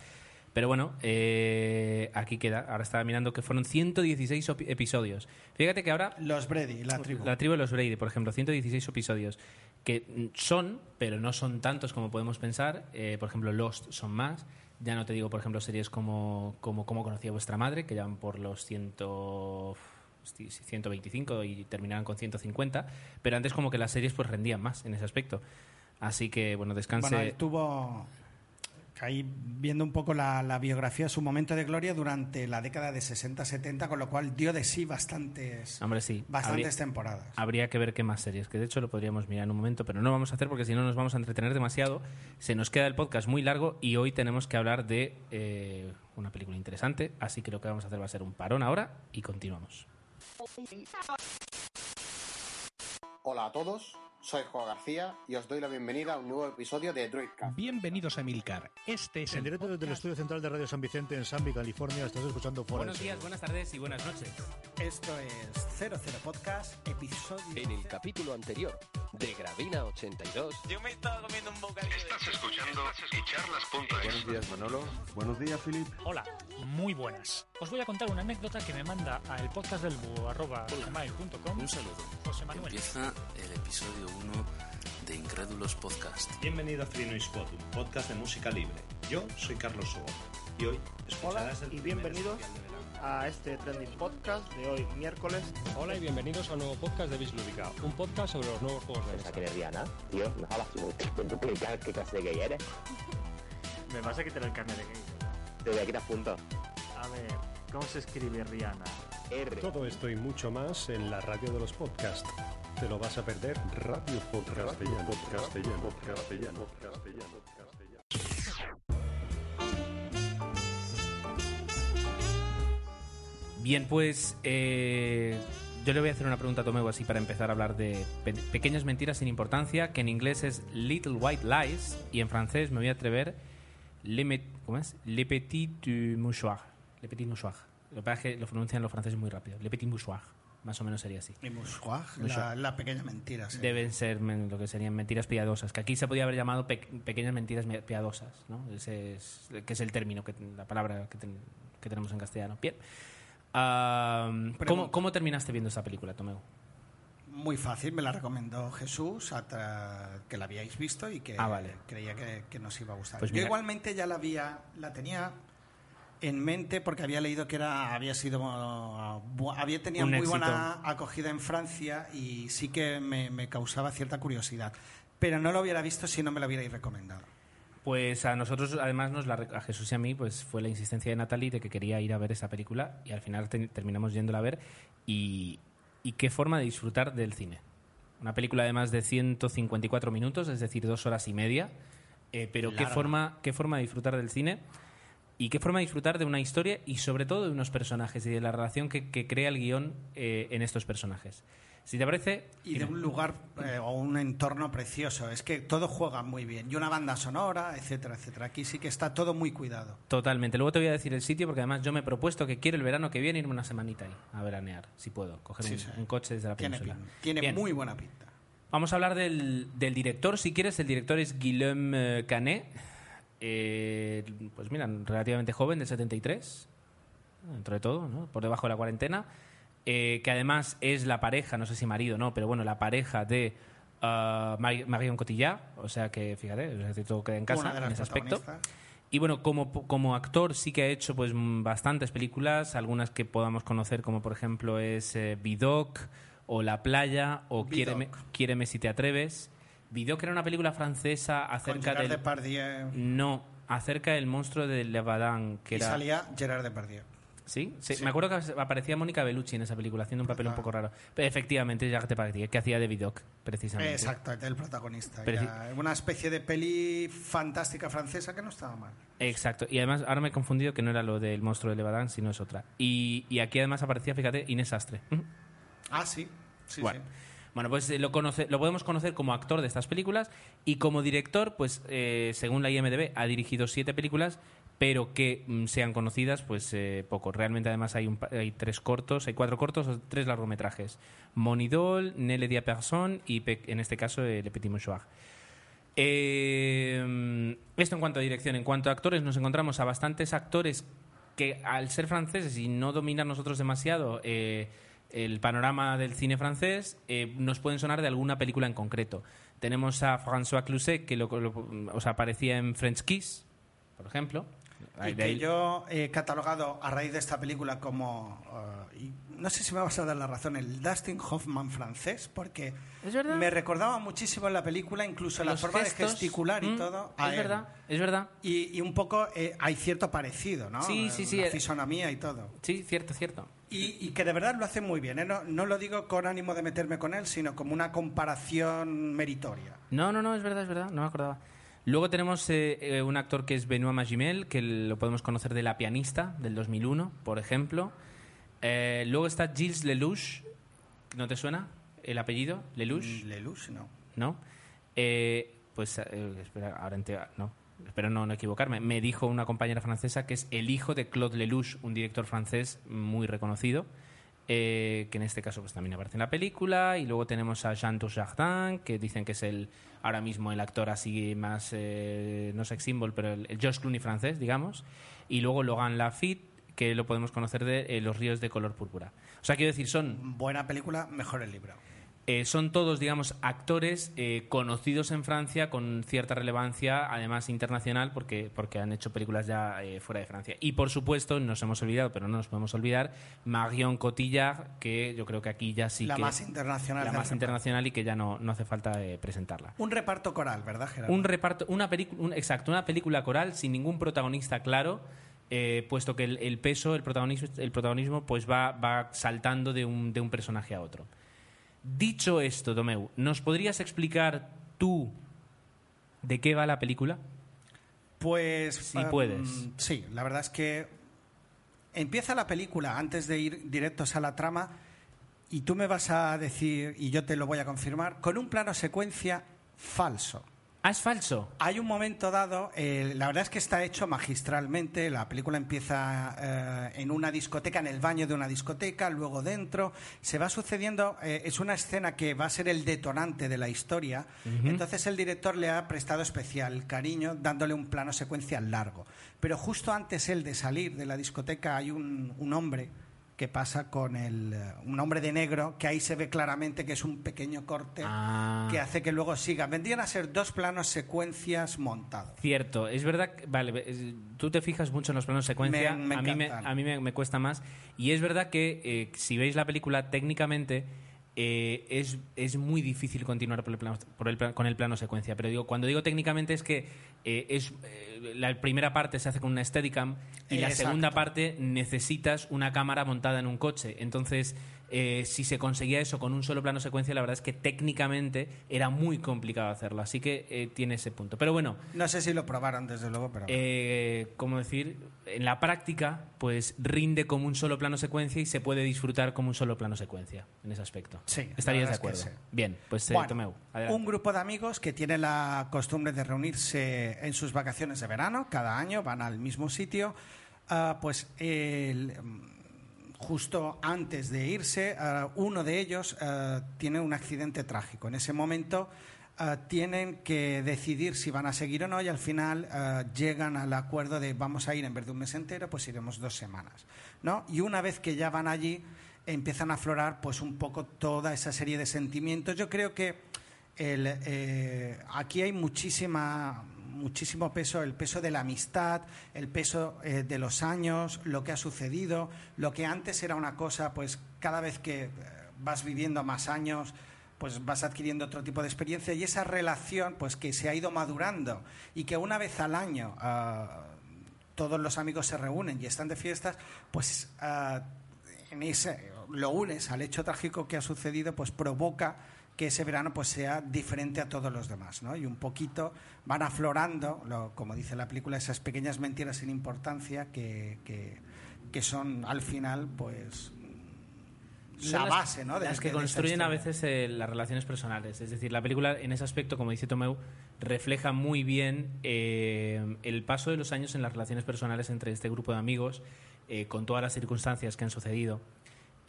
Pero bueno, eh, aquí queda. Ahora estaba mirando que fueron 116 opi- episodios. Fíjate que ahora Los Brady, la tribu. la tribu de los Brady, por ejemplo, 116 episodios, que son, pero no son tantos como podemos pensar. Eh, por ejemplo, Lost son más. Ya no te digo, por ejemplo, series como, como Cómo conocía vuestra madre, que ya van por los 100, hosti- 125 y terminaban con 150. Pero antes como que las series pues rendían más en ese aspecto. Así que, bueno, descanse. Bueno, él tuvo, ahí viendo un poco la, la biografía, su momento de gloria durante la década de 60-70, con lo cual dio de sí bastantes, Hombre, sí. bastantes habría- temporadas. Habría que ver qué más series, que de hecho lo podríamos mirar en un momento, pero no lo vamos a hacer porque si no nos vamos a entretener demasiado. Se nos queda el podcast muy largo y hoy tenemos que hablar de eh, una película interesante, así que lo que vamos a hacer va a ser un parón ahora y continuamos. Hola a todos, soy Juan García y os doy la bienvenida a un nuevo episodio de Droidcast. Bienvenidos a Milcar. Este es En el directo desde el estudio central de Radio San Vicente en Sanby, California, estás escuchando Fuera Buenos días, buenas tardes y buenas noches. Esto es 00 Podcast, episodio... En el capítulo anterior, de Gravina 82. Yo me estaba comiendo un bocadillo. Estás escuchando echarlas.es. Buenos días, Manolo. Buenos días, Filip. Hola, muy buenas. Os voy a contar una anécdota que me manda a el podcast del búho arroba gmail.com. Un saludo. José Manuel. Empieza el episodio 1 de Incrédulos Podcast. Bienvenido a Free No Spot, un podcast de música libre. Yo soy Carlos Sobo y hoy escucharás Hola y bienvenidos a este trending podcast de hoy miércoles. Hola y bienvenidos a un nuevo podcast de Bislúdica, un podcast sobre los nuevos juegos de mesa. que Rihanna, tío, no hablas ¿Qué, qué clase de gay eres? Me vas a quitar el carnet de gay. Te voy a quitar punto. A ver, ¿cómo se escribe Rihanna? R. Todo esto y mucho más en la radio de los podcasts. Te lo vas a perder Radio Podcast Castellano. Castellano. Castellano. Castellano. Bien, pues eh, yo le voy a hacer una pregunta a Tomeu así para empezar a hablar de pe pequeñas mentiras sin importancia, que en inglés es Little White Lies y en francés me voy a atrever Le, met, ¿cómo es? Le Petit Mouchoir. Le Petit Mouchoir. Lo que pasa es que lo pronuncian los franceses muy rápido. Le Petit Mouchoir. Más o menos sería así. Y mouchoir, la, la, pequeña mentira. Sí. Deben ser lo que serían mentiras piadosas, que aquí se podría haber llamado pe pequeñas mentiras piadosas, ¿no? Ese es, que es el término, que, la palabra que, ten, que tenemos en castellano. Bien. Uh, ¿cómo, ¿Cómo, terminaste viendo esa película, Tomeu? Muy fácil, me la recomendó Jesús, que la habíais visto y que ah, vale. creía que, que, nos iba a gustar. Pues Yo igualmente ya la había, la tenía en mente porque había leído que era había sido había tenido muy éxito. buena acogida en Francia y sí que me, me causaba cierta curiosidad. Pero no lo hubiera visto si no me lo hubierais recomendado. Pues a nosotros, además, nos la, a Jesús y a mí, pues fue la insistencia de Natalie de que quería ir a ver esa película y al final te, terminamos yéndola a ver. Y, y, qué forma de disfrutar del cine. Una película de más de 154 minutos, es decir, dos horas y media. Eh, pero qué forma, qué forma de disfrutar del cine y qué forma de disfrutar de una historia y sobre todo de unos personajes y de la relación que, que crea el guion eh, en estos personajes. Si te parece... Y de un lugar eh, o un entorno precioso. Es que todo juega muy bien. Y una banda sonora, etcétera, etcétera. Aquí sí que está todo muy cuidado. Totalmente. Luego te voy a decir el sitio porque además yo me he propuesto que quiero el verano que viene irme una semanita ahí a veranear, si puedo. Coger sí, un, sí. un, coche desde la tiene península. Tiene bien. muy buena pinta. Vamos a hablar del, del, director, si quieres. El director es Guillaume Canet. Eh, pues mira, relativamente joven, de 73, dentro de todo, ¿no? por debajo de la cuarentena. Eh, que además es la pareja, no sé si marido no, pero bueno, la pareja de uh, Marion Cotillard, o sea que fíjate, todo queda en casa en ese aspecto. Y bueno, como, como actor sí que ha hecho pues bastantes películas, algunas que podamos conocer, como por ejemplo es eh, Vidocq o La Playa o Quiéreme, Quiéreme si te atreves. Vidocq era una película francesa acerca Con del... Depardieu. No, acerca del monstruo de Levadan. Que y era... salía Gerard Depardieu. ¿Sí? ¿Sí? sí, me acuerdo que aparecía Mónica Bellucci en esa película haciendo un papel un poco raro. Pero efectivamente, ya te parecía que hacía de Vidocq, precisamente. Exacto, el protagonista. Preci una especie de peli fantástica francesa que no estaba mal. Exacto, y además ahora me he confundido que no era lo del monstruo de Levadan, sino es otra. Y, y aquí además aparecía, fíjate, Inés Astre. Ah, sí. sí bueno. sí. Bueno, pues eh, lo, podemos conocer como actor de estas películas y como director, pues eh, según la IMDB, ha dirigido siete películas, pero que mm, sean conocidas, pues eh, poco. Realmente, además, hay, un, hay tres cortos, hay cuatro cortos tres largometrajes: Monidol, Nelle Dia Person y, en este caso, Le Petit Mouchoir. Esto en cuanto a dirección. En cuanto a actores, nos encontramos a bastantes actores que, al ser franceses y no dominar nosotros demasiado el panorama del cine francés, eh, nos pueden sonar de alguna película en concreto. Tenemos a François Cluzet, que lo, lo, o sea, aparecía en French Kiss, por ejemplo. Y que yo he catalogado a raíz de esta película como, uh, y no sé si me vas a dar la razón, el Dustin Hoffman francés, porque ¿Es verdad? me recordaba muchísimo en la película, incluso la Los forma gestos, de gesticular y mm, todo. es verdad, es verdad. Y, y un poco eh, hay cierto parecido, ¿no? Sí, sí, sí. La fisonomía y todo. Sí, cierto, cierto. Y, y, que de verdad lo hace muy bien. ¿eh? No, no, lo digo con ánimo de meterme con él, sino como una comparación meritoria. No, no, no, es verdad, es verdad, no me acordaba. Luego tenemos eh, eh, un actor que es Benoît Magimel, que lo podemos conocer de La pianista, del 2001, por ejemplo. Eh, luego está Gilles Lelouch, ¿no te suena el apellido? Lelouch. Lelouch, no. ¿No? pues, espera, ahora ente no, espero no, no equivocarme. Me dijo una compañera francesa que es el hijo de Claude Lelouch, un director francés muy reconocido. Eh, que en este caso pues también aparece en la película. Y luego tenemos a Jean Dujardin, que dicen que es el ahora mismo el actor así más, eh, no sex symbol, pero el, el George Clooney francés, digamos. Y luego Logan Lafitte, que lo podemos conocer de eh, Los ríos de color púrpura. O sea, quiero decir, son Buena película, mejor el libro. Eh, son todos, digamos, actores eh, conocidos en Francia con cierta relevancia, además internacional, porque, porque han hecho películas ya eh, fuera de Francia. Y por supuesto, nos hemos olvidado, pero no nos podemos olvidar, Marion Cotillard, que yo creo que aquí ya sí La que. más internacional La más internacional y que ya no, no hace falta eh, presentarla. Un reparto coral, ¿verdad, Gerardo? Un reparto, una película, exacto, una película coral sin ningún protagonista claro, eh, puesto que el, el peso, el protagonismo, el protagonismo, pues va, va saltando de un, de un personaje a otro. Dicho esto, Tomeu, ¿nos podrías explicar tú de qué va la película? Pues. Si em, puedes. Sí, la verdad es que empieza la película antes de ir directos a la trama y tú me vas a decir, y yo te lo voy a confirmar, con un plano secuencia falso. Ah, es falso. Hay un momento dado, eh, la verdad es que está hecho magistralmente. La película empieza eh, en una discoteca, en el baño de una discoteca, luego dentro. Se va sucediendo, eh, es una escena que va a ser el detonante de la historia. Entonces el director le ha prestado especial cariño, dándole un plano secuencia largo. Pero justo antes él de salir de la discoteca hay un, un hombre que pasa con el, eh, un hombre de negro, que ahí se ve claramente que es un pequeño corte Ah. que hace que luego siga. Vendrían a ser dos planos secuencias montados. Cierto, es verdad, que- vale, tú te fijas mucho en los planos secuencia, Me- me a mí, me, a mí me, me cuesta más, y es verdad que eh, si veis la película técnicamente eh, es, es muy difícil continuar por el plano- por el plan- con el plano secuencia, pero digo, cuando digo técnicamente es que eh, es, eh, la primera parte se hace con una Steadicam y la segunda parte necesitas una cámara montada en un coche, entonces... si se conseguía eso con un solo plano secuencia, la verdad es que técnicamente era muy complicado hacerlo. Así que tiene ese punto. Pero bueno, No sé si lo probaron, desde luego, pero... ¿cómo decir? En la práctica, pues rinde como un solo plano secuencia y se puede disfrutar como un solo plano secuencia en ese aspecto. Sí, ¿Estarías de es acuerdo? que sí. Bien, pues eh, Tomeu, un grupo de amigos que tiene la costumbre de reunirse en sus vacaciones de verano, cada año van al mismo sitio, ah, pues el, justo antes de irse, ah, uno de ellos ah, tiene un accidente trágico. En ese momento ah, tienen que decidir si van a seguir o no y al final ah, llegan al acuerdo de vamos a ir en vez de un mes entero, pues iremos dos semanas. ¿no? Y una vez que ya van allí, empiezan a aflorar pues un poco toda esa serie de sentimientos. Yo creo que eh, aquí hay muchísima muchísimo peso, el peso de la amistad, el peso eh, de los años, lo que ha sucedido, lo que antes era una cosa, pues cada vez que eh, vas viviendo más años, pues vas adquiriendo otro tipo de experiencia y esa relación, pues que se ha ido madurando y que una vez al año ah, todos los amigos se reúnen y están de fiestas, pues ah, en ese, lo unes al hecho trágico que ha sucedido, pues provoca que ese verano pues sea diferente a todos los demás, ¿no? Y un poquito van aflorando, lo- como dice la película, esas pequeñas mentiras sin importancia que, que, son al final, pues la las- base, ¿no? de- las que construyen a veces eh, las relaciones personales. Es decir, la película, en ese aspecto, como dice Tomeu, refleja muy bien eh, el paso de los años en las relaciones personales entre este grupo de amigos, eh, con todas las circunstancias que han sucedido.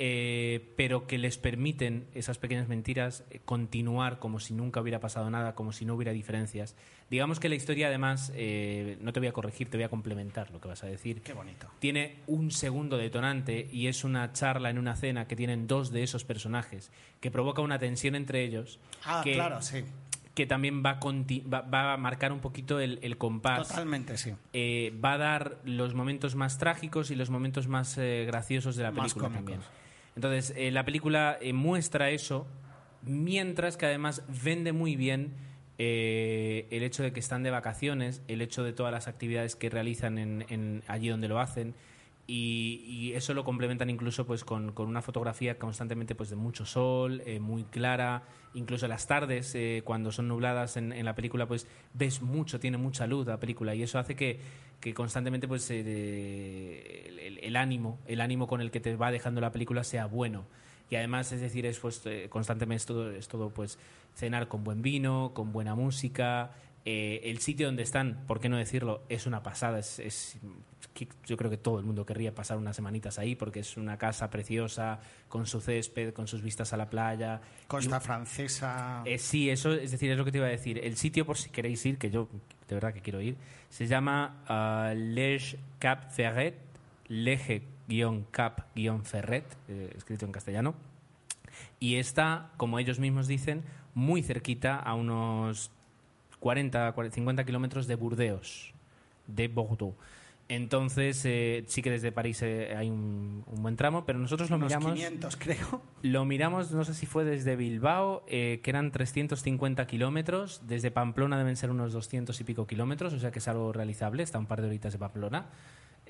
Eh, pero que les permiten esas pequeñas mentiras eh, continuar como si nunca hubiera pasado nada, como si no hubiera diferencias. Digamos que la historia, además, eh, no te voy a corregir, te voy a complementar lo que vas a decir. Qué bonito. Tiene un segundo detonante y es una charla en una cena que tienen dos de esos personajes, que provoca una tensión entre ellos. Ah, que, claro, sí. Que también va va, va a marcar un poquito el, el compás. Totalmente, sí. Eh, va a dar los momentos más trágicos y los momentos más eh, graciosos de la Más película cómicos. también. Entonces, eh, la película eh, muestra eso, mientras que además vende muy bien eh, el hecho de que están de vacaciones, el hecho de todas las actividades que realizan en, en allí donde lo hacen. Y, eso lo complementan incluso pues con, con una fotografía constantemente pues de mucho sol, eh, muy clara, incluso las tardes eh, cuando son nubladas en, la película pues ves mucho, tiene mucha luz la película y eso hace que, que constantemente pues eh, el, el- ánimo, el ánimo con el que te va dejando la película sea bueno. Y además, es decir, es pues, constantemente es todo, es todo pues cenar con buen vino, con buena música, Eh, el sitio donde están, por qué no decirlo, es una pasada. Es, es- yo creo que todo el mundo querría pasar unas semanitas ahí porque es una casa preciosa, con su césped, con sus vistas a la playa. Costa Y- francesa. eh, sí, eso es decir, es lo que te iba a decir. El sitio, por si queréis ir, que yo de verdad que quiero ir, se llama ah, Lege Cap Ferret, Lege-Cap-Ferret, eh, escrito en castellano. Y está, como ellos mismos dicen, muy cerquita, a unos 40, 40, 50 kilómetros de Burdeos, de Bordeaux. Entonces, eh, sí que desde París eh, hay un, un buen tramo, pero nosotros lo unos miramos. 500, creo. Lo miramos, no sé si fue desde Bilbao, eh, que eran 350 kilómetros. Desde Pamplona deben ser unos 200 y pico kilómetros, o sea que es algo realizable. Está un par de horitas de Pamplona.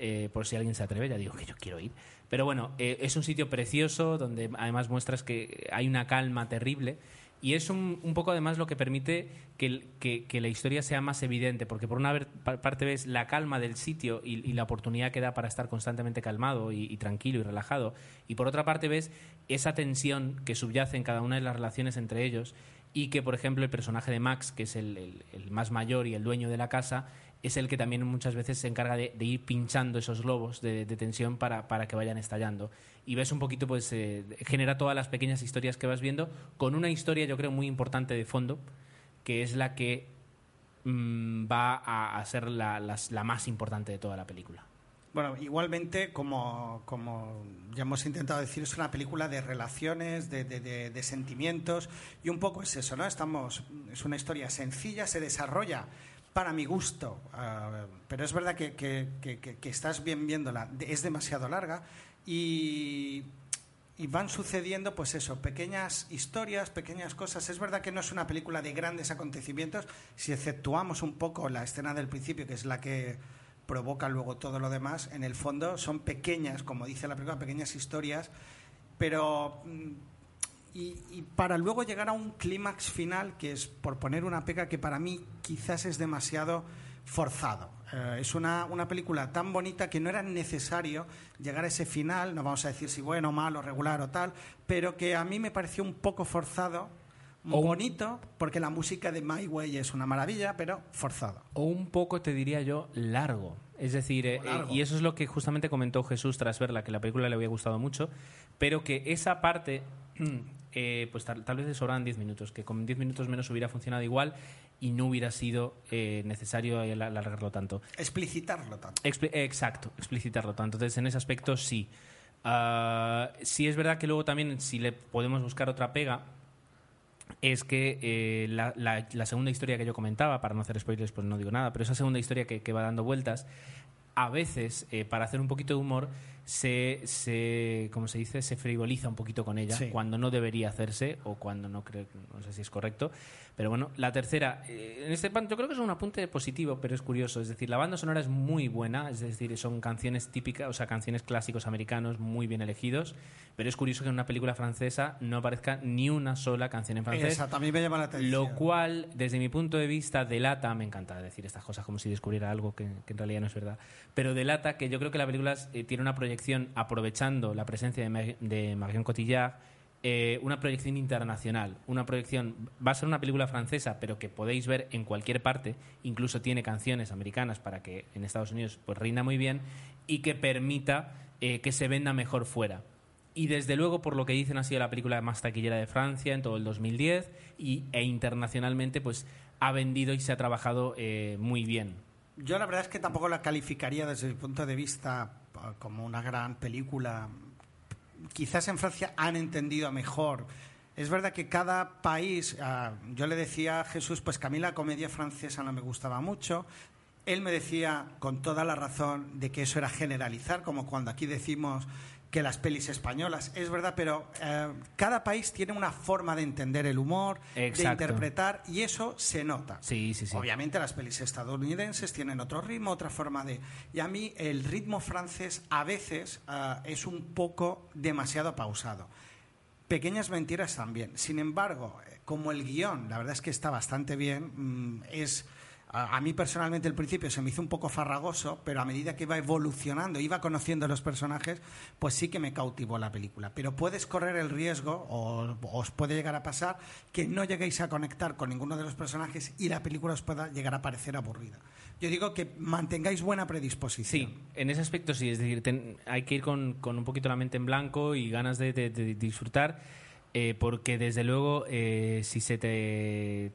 eh, por si alguien se atreve, ya digo que yo quiero ir. Pero bueno, eh, es un sitio precioso donde además muestras que hay una calma terrible. Y es un, un poco además lo que permite que, la historia sea más evidente, porque por una parte ves la calma del sitio y, la oportunidad que da para estar constantemente calmado y, tranquilo y relajado, y por otra parte ves esa tensión que subyace en cada una de las relaciones entre ellos y que, por ejemplo, el personaje de Max, que es el más mayor y el dueño de la casa, es el que también muchas veces se encarga de, de ir pinchando esos globos de, de tensión para, para que vayan estallando. Y ves un poquito, pues, eh, genera todas las pequeñas historias que vas viendo, con una historia, yo creo, muy importante de fondo, que es la que mm, va a, a ser la, la más importante de toda la película. Bueno, igualmente, como, como ya hemos intentado decir, es una película de relaciones, de, de- de- de sentimientos, y un poco es eso, ¿no? Estamos, es una historia sencilla, se desarrolla para mi gusto, ah, pero es verdad que, que- que- estás bien viéndola, es demasiado larga, y, y van sucediendo, pues eso, pequeñas historias, pequeñas cosas. Es verdad que no es una película de grandes acontecimientos, si exceptuamos un poco la escena del principio, que es la que provoca luego todo lo demás, en el fondo son pequeñas, como dice la película, pequeñas historias, pero... Y, y para luego llegar a un clímax final, que es, por poner una pega, que para mí quizás es demasiado forzado. Eh, es una, una película tan bonita que no era necesario llegar a ese final, no vamos a decir si bueno, malo, regular o tal, pero que a mí me pareció un poco forzado, O- bonito, porque la música de My Way es una maravilla, pero forzado. O un poco, te diría yo, largo. Es decir, eh, y eso es lo que justamente comentó Jesús tras verla, que la película le había gustado mucho, pero que esa parte, eh, pues tal, tal vez le sobran 10 minutos, que con 10 minutos menos hubiera funcionado igual y no hubiera sido eh, necesario alargarlo tanto. Explicitarlo tanto. Expli- exacto, explicitarlo tanto. Entonces, en ese aspecto, sí. Ah, sí es verdad que luego también, si le podemos buscar otra pega, es que eh, la, la- la segunda historia que yo comentaba, para no hacer spoilers, pues no digo nada, pero esa segunda historia que, que va dando vueltas, a veces, eh, para hacer un poquito de humor, se, se, ¿cómo se dice? Se frivoliza un poquito con ella, Sí. cuando no debería hacerse o cuando no creo, no sé si es correcto. Pero bueno, la tercera, eh, en este pan yo creo que es un apunte positivo, pero es curioso. Es decir, la banda sonora es muy buena, es decir, son canciones típicas, o sea, canciones clásicos americanos muy bien elegidos, pero es curioso que en una película francesa no aparezca ni una sola canción en francés. Exacto, a mí me llama la atención. Lo cual, desde mi punto de vista, delata, me encanta decir estas cosas como si descubriera algo que, que en realidad no es verdad, pero delata que yo creo que la película eh, tiene una proyección aprovechando la presencia de, Mar- de Marion Cotillard, eh, una proyección internacional, una proyección, va a ser una película francesa, pero que podéis ver en cualquier parte, incluso tiene canciones americanas para que en Estados Unidos pues rinda muy bien y que permita eh, que se venda mejor fuera. Y desde luego, por lo que dicen, ha sido la película más taquillera de Francia en todo el 2010 y, e internacionalmente pues ha vendido y se ha trabajado eh, muy bien. Yo la verdad es que tampoco la calificaría desde mi punto de vista como una gran película. Quizás en Francia han entendido mejor. Es verdad que cada país, ah, yo le decía a Jesús, pues que a mí la comedia francesa no me gustaba mucho. Él me decía con toda la razón de que eso era generalizar, como cuando aquí decimos que las pelis españolas. Es verdad, pero eh, cada país tiene una forma de entender el humor, de interpretar, y eso se nota. Sí, sí, sí. Obviamente las pelis estadounidenses tienen otro ritmo, otra forma de... Y a mí el ritmo francés a veces ah, es un poco demasiado pausado. Pequeñas mentiras también. Sin embargo, eh, como el guion, la verdad es que está bastante bien, mm, es... A, mí personalmente al principio se me hizo un poco farragoso, pero a medida que iba evolucionando, iba conociendo los personajes, pues sí que me cautivó la película. Pero puedes correr el riesgo, o os puede llegar a pasar, que no lleguéis a conectar con ninguno de los personajes y la película os pueda llegar a parecer aburrida. Yo digo que mantengáis buena predisposición. Sí, en ese aspecto sí, es decir, ten- hay que ir con, con un poquito la mente en blanco y ganas de, de- de disfrutar, eh, porque desde luego eh, si se te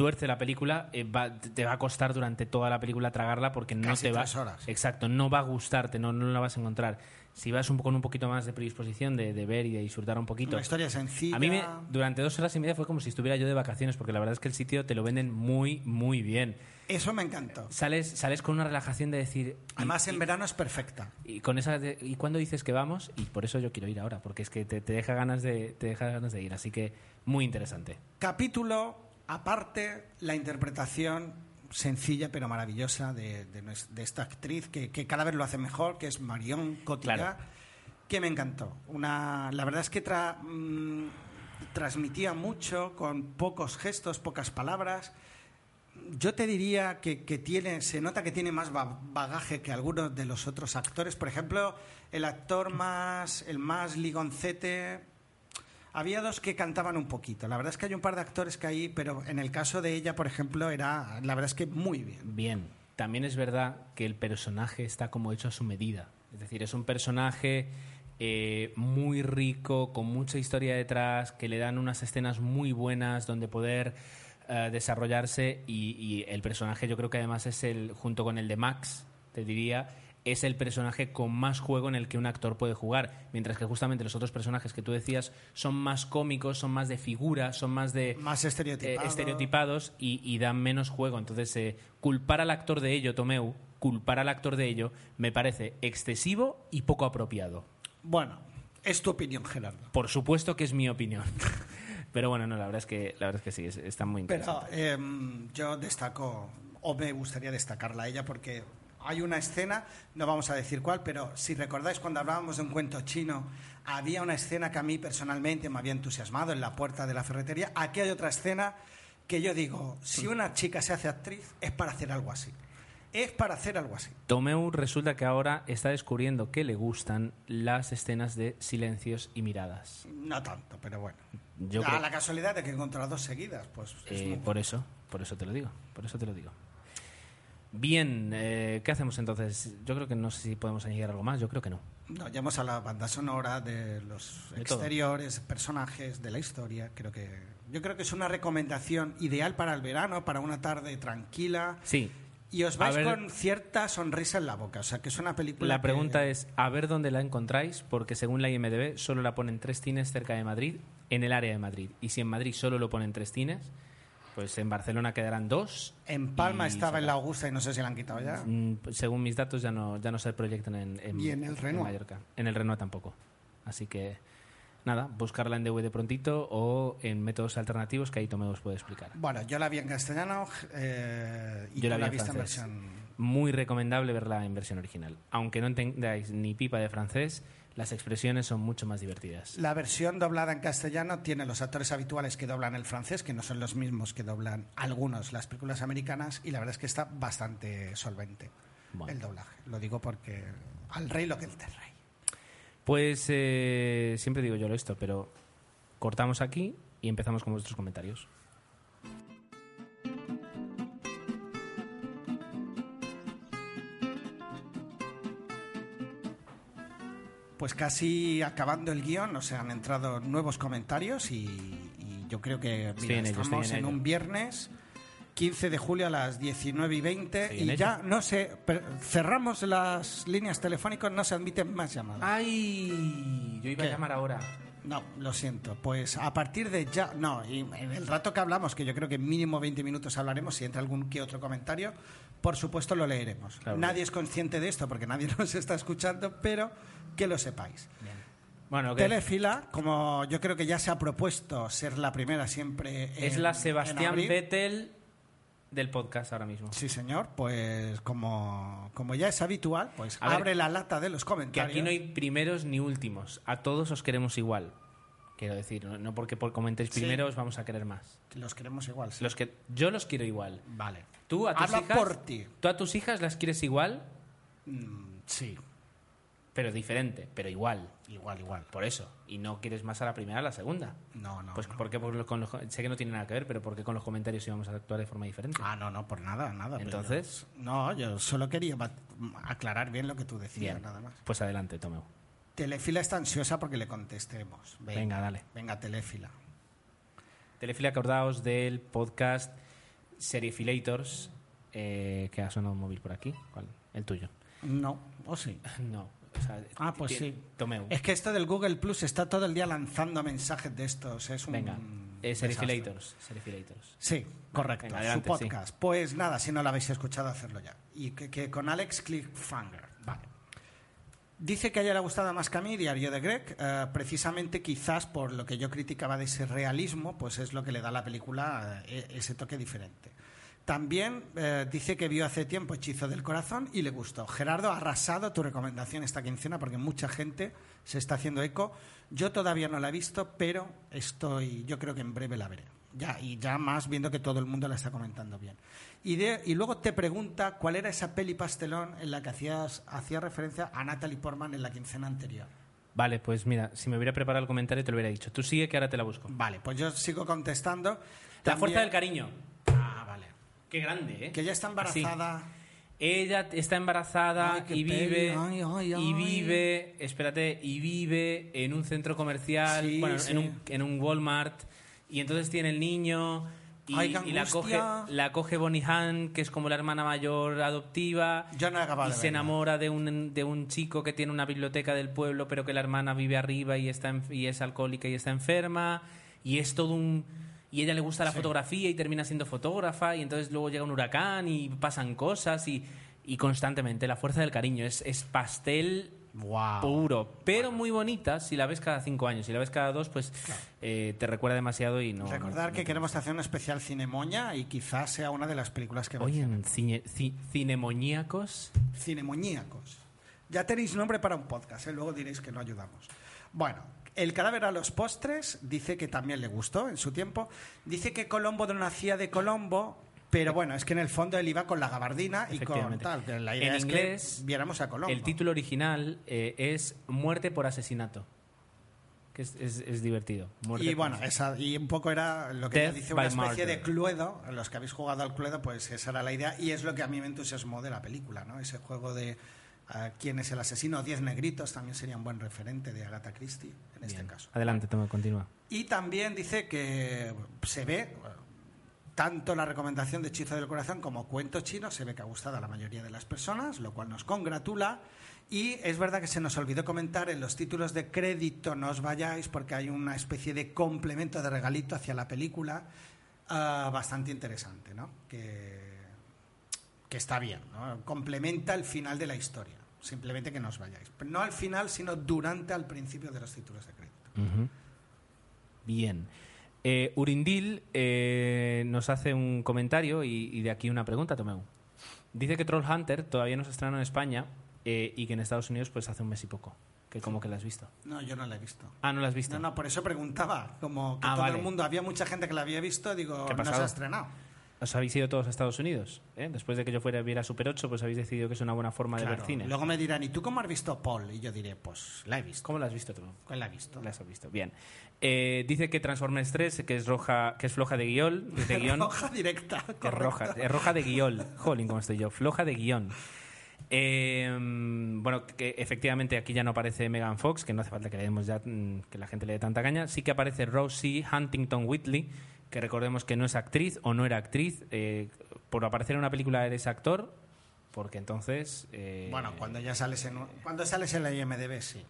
tuerce la película, eh, va- te va a costar durante toda la película tragarla porque no Casi te va tres horas. exacto, no va a gustarte, no, no la vas a encontrar. Si vas un, con un poquito más de predisposición de, de ver y de disfrutar un poquito. Una historia sencilla. A mí me- durante dos horas y media fue como si estuviera yo de vacaciones, porque la verdad es que el sitio te lo venden muy, muy bien. Eso me encantó. Sales, sales con una relajación de decir. y- Además, en verano es perfecta. y con esa de- y cuándo dices que vamos y por eso yo quiero ir ahora porque es que te, te deja ganas de te deja ganas de ir así que muy interesante Capítulo aparte, la interpretación sencilla pero maravillosa de, de nues- de esta actriz que, que cada vez lo hace mejor, que es Marion Cotillard, Claro. que me encantó. Una, la verdad es que tra- mm, transmitía mucho con pocos gestos, pocas palabras. Yo te diría que, que tiene, se nota que tiene más ba- bagaje que algunos de los otros actores. Por ejemplo, el actor más, el más ligoncete, había dos que cantaban un poquito. La verdad es que hay un par de actores que ahí, pero en el caso de ella, por ejemplo, era, la verdad es que muy bien. bien también es verdad que el personaje está como hecho a su medida es decir es un personaje eh, muy rico con mucha historia detrás que le dan unas escenas muy buenas donde poder eh, desarrollarse y, y el personaje yo creo que además es el junto con el de Max te diría es el personaje con más juego en el que un actor puede jugar, mientras que justamente los otros personajes que tú decías son más cómicos, son más de figura, son más de Más estereotipado. eh, estereotipados y, y dan menos juego. Entonces, eh, culpar al actor de ello, Tomeu, culpar al actor de ello, me parece excesivo y poco apropiado. Bueno, es tu opinión, Gerardo. Por supuesto que es mi opinión. Pero bueno, no, la verdad es que, la verdad es que sí, es- está muy interesante. Pero em, yo destaco, o me gustaría destacarla a ella, porque hay una escena, no vamos a decir cuál, pero si recordáis cuando hablábamos de un cuento chino, había una escena que a mí personalmente me había entusiasmado en la puerta de la ferretería. Aquí hay otra escena que yo digo, si una chica se hace actriz, es para hacer algo así. Es para hacer algo así. Tomeu resulta que ahora está descubriendo que le gustan las escenas de silencios y miradas. No tanto, pero bueno. Yo a creo- la casualidad de que encontró dos seguidas, pues es Eh, muy- por eso, por eso te lo digo, por eso te lo digo. Bien, eh, ¿qué hacemos entonces? Yo creo que no sé si podemos añadir algo más, yo creo que no. No, ya hemos hablado de banda sonora, de los De todo. exteriores, personajes, de la historia. Creo que yo creo que es una recomendación ideal para el verano, para una tarde tranquila. Sí. Y os A vais ver- con cierta sonrisa en la boca. O sea, que es una película. La que- pregunta es, a ver dónde la encontráis, porque según la IMDB solo la ponen tres cines cerca de Madrid, en el área de Madrid. Y si en Madrid solo lo ponen tres cines, pues en Barcelona quedarán dos. En Palma estaba en la Augusta y no sé si la han quitado ya. Mm, según mis datos ya no, ya no se proyectan en, en, Y en el Renoir. Mallorca. En el Renoir tampoco. Así que nada, buscarla en DVD prontito o en métodos alternativos que ahí Tomeo os puede explicar. Bueno, yo la vi en castellano eh, y Yo la vi en en versión. Muy recomendable verla en versión original. Aunque no entendáis ni pipa de francés, las expresiones son mucho más divertidas. La versión doblada en castellano tiene los actores habituales que doblan el francés, que no son los mismos que doblan algunos las películas americanas, y la verdad es que está bastante solvente Bueno. el doblaje. Lo digo porque al rey lo que el del rey. Pues eh, siempre digo yo esto, pero cortamos aquí y empezamos con vuestros comentarios. Pues casi acabando el guion, o sea, han entrado nuevos comentarios y, y yo creo que mira, en estamos en un viernes 15 de julio a las 19 y 20 Estoy en y ya, no sé, cerramos las líneas telefónicas, no se admiten más llamadas. ¡Ay! Yo iba ¿Qué? a llamar ahora. No, lo siento. Pues a partir de ya, no, y en el rato que hablamos, que yo creo que mínimo 20 minutos hablaremos, si entra algún que otro comentario, por supuesto lo leeremos. Claro. Nadie es consciente de esto porque nadie nos está escuchando, pero que lo sepáis. Bueno, que Telefila, como yo creo que ya se ha propuesto ser la primera siempre. es en- la Sebastián. Vettel del podcast ahora mismo. Sí, señor, pues como, como ya es habitual, pues A ver, abre la lata de los Que comentarios. aquí no hay primeros ni últimos. A todos os queremos igual. Quiero decir, no, porque por comentéis Sí. primero os vamos a querer más. Los queremos igual. sí. Los que yo los quiero igual. Vale. Tú a tus Habla hijas, por ti. tú a tus hijas las quieres igual, Mm, sí, pero diferente, pero igual. igual, igual. Por eso. Y no quieres más a la primera a la segunda. No, no. Pues no. porque por con los- sé que no tiene nada que ver, pero porque con los comentarios íbamos a actuar de forma diferente. Ah, no, no, por nada, nada. pero Entonces- no, yo solo quería aclarar bien lo que tú decías, Bien. nada más. Pues adelante, Tomeu. Telefila está ansiosa porque le contestemos. Venga, dale. Venga, Telefila. Telefila, acordaos del podcast Seriefilators, eh, que ha sonado un móvil por aquí. ¿Cuál? El tuyo. No, o sí. No. O sea, Ah, pues tiene- sí. Tomeu. Es que esto del Google Plus está todo el día lanzando mensajes de estos. Es un Venga. Eh. Seriefilators. Sí, correcto. Venga, adelante, su sí. podcast. Pues nada, si no lo habéis escuchado, hacerlo ya. Y que, que con Alex Cliffhanger. Vale. Dice que a ella le ha gustado más que a mí, Diario de Greg, eh, precisamente quizás por lo que yo criticaba de ese realismo, pues es lo que le da a la película eh, ese toque diferente. También eh, dice que vio hace tiempo Hechizo del Corazón y le gustó. Gerardo, ha arrasado tu recomendación esta quincena porque mucha gente se está haciendo eco. Yo todavía no la he visto, pero estoy, yo creo que en breve la veré. Ya, y ya más viendo que todo el mundo la está comentando bien. Y, de- y luego te pregunta cuál era esa peli pastelón en la que hacías hacía referencia a Natalie Portman en la quincena anterior. Vale, pues mira, si me hubiera preparado el comentario te lo hubiera dicho. Tú sigue que ahora te la busco. Vale, pues yo sigo contestando. La También- fuerza del cariño. Qué grande, ¿eh? Que ya está embarazada. Ella está embarazada Ay, y vive ay, ay, y vive, espérate, y vive en un centro comercial, Sí, bueno, sí. en, un, en un Walmart y entonces tiene el niño y, la coge angustia. la coge Bonnie Hunt, que es como la hermana mayor adoptiva. Yo no he acabado y de se verla. enamora de un, de un chico que tiene una biblioteca del pueblo, pero que la hermana vive arriba y está y es alcohólica y está enferma y es todo un y ella le gusta la fotografía y termina siendo fotógrafa y entonces luego llega un huracán y pasan cosas y, y constantemente la fuerza del cariño es, es pastel Wow. puro pero muy bonita si la ves cada cinco años si la ves cada dos pues eh, te recuerda demasiado y no Recordar no- que queremos hacer un especial Cinemoña y quizás sea una de las películas que Oye, cine- ci- cinemoníacos Cinemoníacos. Ya tenéis nombre para un podcast, ¿eh? luego diréis que no ayudamos. Bueno, el cadáver a los postres dice que también le gustó en su tiempo. Dice que Colombo no nacía de Colombo, pero bueno, es que en el fondo él iba con la gabardina y con tal. que La idea En es inglés, que viéramos a Colombo. el título original eh, es muerte por asesinato que es, es- es divertido Muerte Y bueno, esa, y un poco era lo que dice, una especie de cluedo. Los que habéis jugado al cluedo, pues esa era la idea. Y es lo que a mí me entusiasmó de la película, ¿no? Ese juego de ah, quién es el asesino. Diez negritos también sería un buen referente de Agatha Christie, en este caso. adelante toma continúa Y también dice que se ve, tanto la recomendación de Hechizo del Corazón como Cuento Chino, se ve que ha gustado a la mayoría de las personas, lo cual nos congratula. Y es verdad que se nos olvidó comentar en los títulos de crédito, no os vayáis, porque hay una especie de complemento de regalito hacia la película ah, bastante interesante, ¿no? Que, que está bien, ¿no? Complementa el final de la historia. Simplemente que no os vayáis. Pero no al final, sino durante, al principio de los títulos de crédito. Bien. Eh, Urindil eh, nos hace un comentario y, y de aquí una pregunta, Tomeu. Dice que Troll Hunter todavía no se estrenó en España eh, y que en Estados Unidos pues hace un mes y poco. Que como que la has visto. No, yo no la he visto. Ah, ¿no la has visto? No, no, por eso preguntaba. Como que Ah, todo vale. el mundo, había mucha gente que la había visto, digo, ¿Qué ha no se ha estrenado. ¿Os habéis ido todos a Estados Unidos? ¿eh? Después de que yo fuera viera Super 8, pues habéis decidido que es una buena forma de ver cine. Luego me dirán, ¿y tú cómo has visto Paul? Y yo diré, pues la he visto. ¿Cómo la has visto tú? ¿Cuál la he visto? La has visto, bien. Eh, dice que Transformers 3, que es roja, que es floja de guion, de guion. Roja directa. Es roja, es roja de guion. Jolín, ¿cómo estoy yo? Floja de guion. Eh, bueno, que efectivamente aquí ya no aparece Megan Fox, que no hace falta que le demos ya mm, que la gente le dé tanta caña. Sí que aparece Rosie Huntington Whitley, que recordemos que no es actriz o no era actriz. Eh, por aparecer en una película eres actor, porque entonces. eh, Bueno, cuando ya sales en, cuando sales en la IMDB, sí.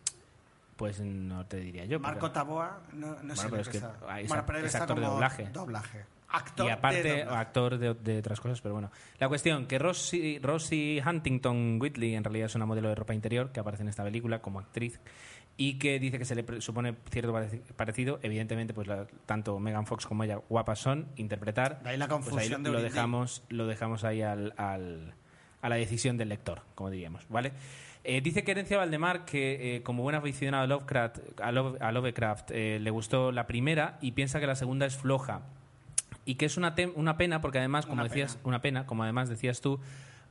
Pues no te diría yo. Marco Taboa, no, no sé pero es que que está. es Bueno, act- pero él es está actor de como doblaje. Doblaje. Actor y aparte, de doblaje. actor de, de otras cosas, pero bueno. La cuestión, que Rosie, Rosie Huntington Whitley en realidad es una modelo de ropa interior que aparece en esta película como actriz y que dice que se le supone cierto pareci- parecido. Evidentemente, pues la- tanto Megan Fox como ella guapas son. Interpretar. De ahí la pues ahí confusión de lo dejamos, lo dejamos ahí al, al, a la decisión del lector, como diríamos, ¿vale? Eh, dice que Herencia Valdemar que eh, como buen aficionado a Lovecraft, a Love- a Lovecraft eh, le gustó la primera y piensa que la segunda es floja y que es una, tem- una pena porque además, como Una decías, pena. una pena, como además decías tú,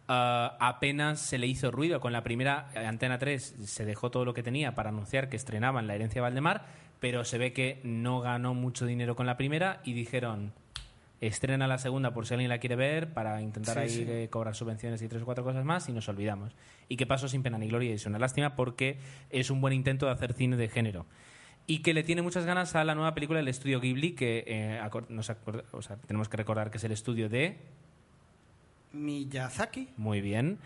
ah, apenas se le hizo ruido. Con la primera, eh, Antena 3 se dejó todo lo que tenía para anunciar que estrenaban La herencia Valdemar, pero se ve que no ganó mucho dinero con la primera y dijeron estrena la segunda por si alguien la quiere ver para intentar Sí, ahí sí. eh, cobrar subvenciones y tres o cuatro cosas más y nos olvidamos. Y que pasó sin pena ni gloria y es una lástima porque es un buen intento de hacer cine de género. Y que le tiene muchas ganas a la nueva película del estudio Ghibli, que eh, acor- nos acord- o sea, tenemos que recordar que es el estudio de Miyazaki. muy bien.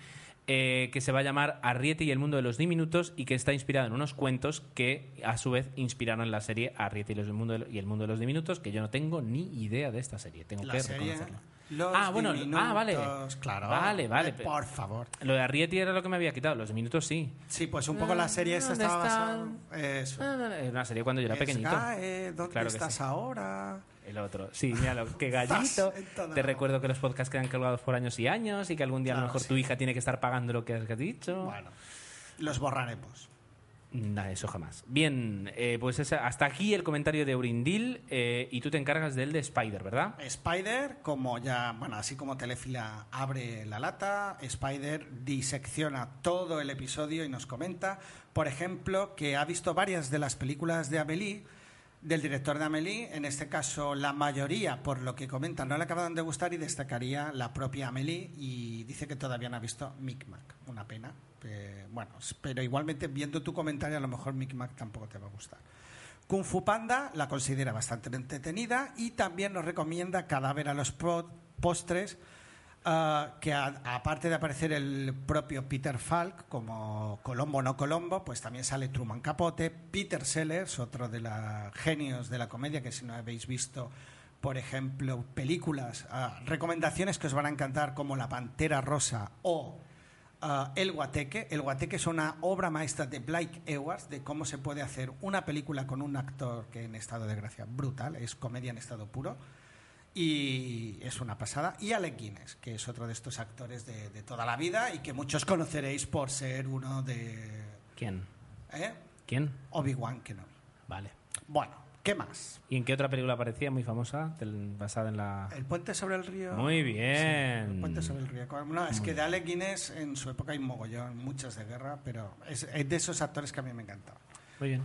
eh, que se va a llamar Arrietty y el mundo de los diminutos y que está inspirado en unos cuentos que a su vez inspiraron la serie Arrietty y, los- el mundo de- y el mundo de los diminutos, que yo no tengo ni idea de esta serie. Tengo La que serie reconocerlo. Los ah, bueno, ah, vale. Claro. Vale, vale. Eh, por favor. Lo de Arrietty era lo que me había quitado, los diminutos sí. Sí, pues un poco la serie ¿Dónde estaba basada... Eso. Era una serie cuando yo era pequeñito. ¿Dónde Claro estás sí. ahora? El otro. Sí, míralo, qué gallito. Te recuerdo que los podcasts quedan colgados por años y años y que algún día a lo mejor sí. tu hija tiene que estar pagando lo que has dicho. Bueno, los borraremos. Nada, eso jamás. Bien, eh, pues esa- hasta aquí el comentario de Urindil eh, y tú te encargas del de Spider, ¿verdad? Spider, como ya, bueno, así como Telefila abre la lata, Spider disecciona todo el episodio y nos comenta, por ejemplo, que ha visto varias de las películas de Amélie, del director de Amélie, en este caso la mayoría, por lo que comenta, no le acaban de gustar y destacaría la propia Amélie y dice que todavía no ha visto Micmac, una pena. Eh, bueno, pero igualmente viendo tu comentario a lo mejor Micmac tampoco te va a gustar. Kung Fu Panda la considera bastante entretenida y también nos recomienda Cadáver a los postres, ah, que aparte de aparecer el propio Peter Falk como Colombo no Colombo, pues también sale Truman Capote, Peter Sellers, otro de los genios de la comedia, que si no habéis visto, por ejemplo, películas, ah, recomendaciones que os van a encantar como La Pantera Rosa o Ah, el Guateque. El Guateque es una obra maestra de Blake Edwards de cómo se puede hacer una película con un actor que en estado de gracia brutal, es comedia en estado puro y es una pasada. Y Alec Guinness, que es otro de estos actores de, de toda la vida y que muchos conoceréis por ser uno de... ¿Quién? ¿Eh? ¿Quién? Obi-Wan Kenobi. Vale. Bueno, ¿qué más? ¿Y en qué otra película aparecía muy famosa, del- basada en la... El puente sobre el río. Muy bien. Sí, el puente sobre el río. No, es que de Alec Guinness en su época hay mogollón, muchas de guerra, pero es, es de esos actores que a mí me encantaban. Muy bien.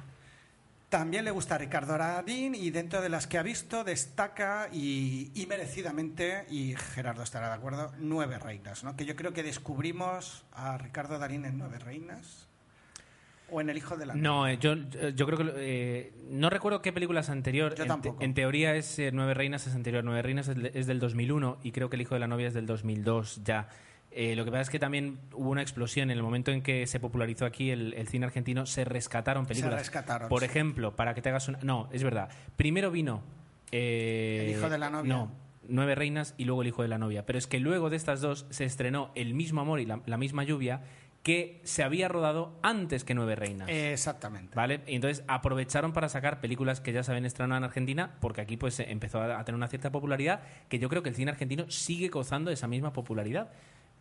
También le gusta a Ricardo Aradín y dentro de las que ha visto destaca y, y merecidamente, y Gerardo estará de acuerdo, Nueve Reinas, ¿no? que yo creo que descubrimos a Ricardo Darín en Nueve Reinas o en El Hijo de la No, eh, yo, yo creo que... eh, no recuerdo qué película es anterior. Yo En te- tampoco. En, teoría es eh, Nueve Reinas es anterior. Nueve Reinas es, es del 2001 y creo que El Hijo de la Novia es del 2002 ya. Eh, lo que pasa es que también hubo una explosión en el momento en que se popularizó aquí el, el cine argentino, se rescataron películas. rescataron, Por sí. ejemplo, para que te hagas una... No, es verdad. Primero vino... eh, El Hijo de la Novia. No, Nueve Reinas y luego El Hijo de la Novia. Pero es que luego de estas dos se estrenó El mismo amor y la, la misma lluvia que se había rodado antes que Nueve Reinas. Exactamente. ¿Vale? Y entonces aprovecharon para sacar películas que ya se habían estrenado en Argentina, porque aquí pues empezó a a tener una cierta popularidad, que yo creo que el cine argentino sigue gozando de esa misma popularidad.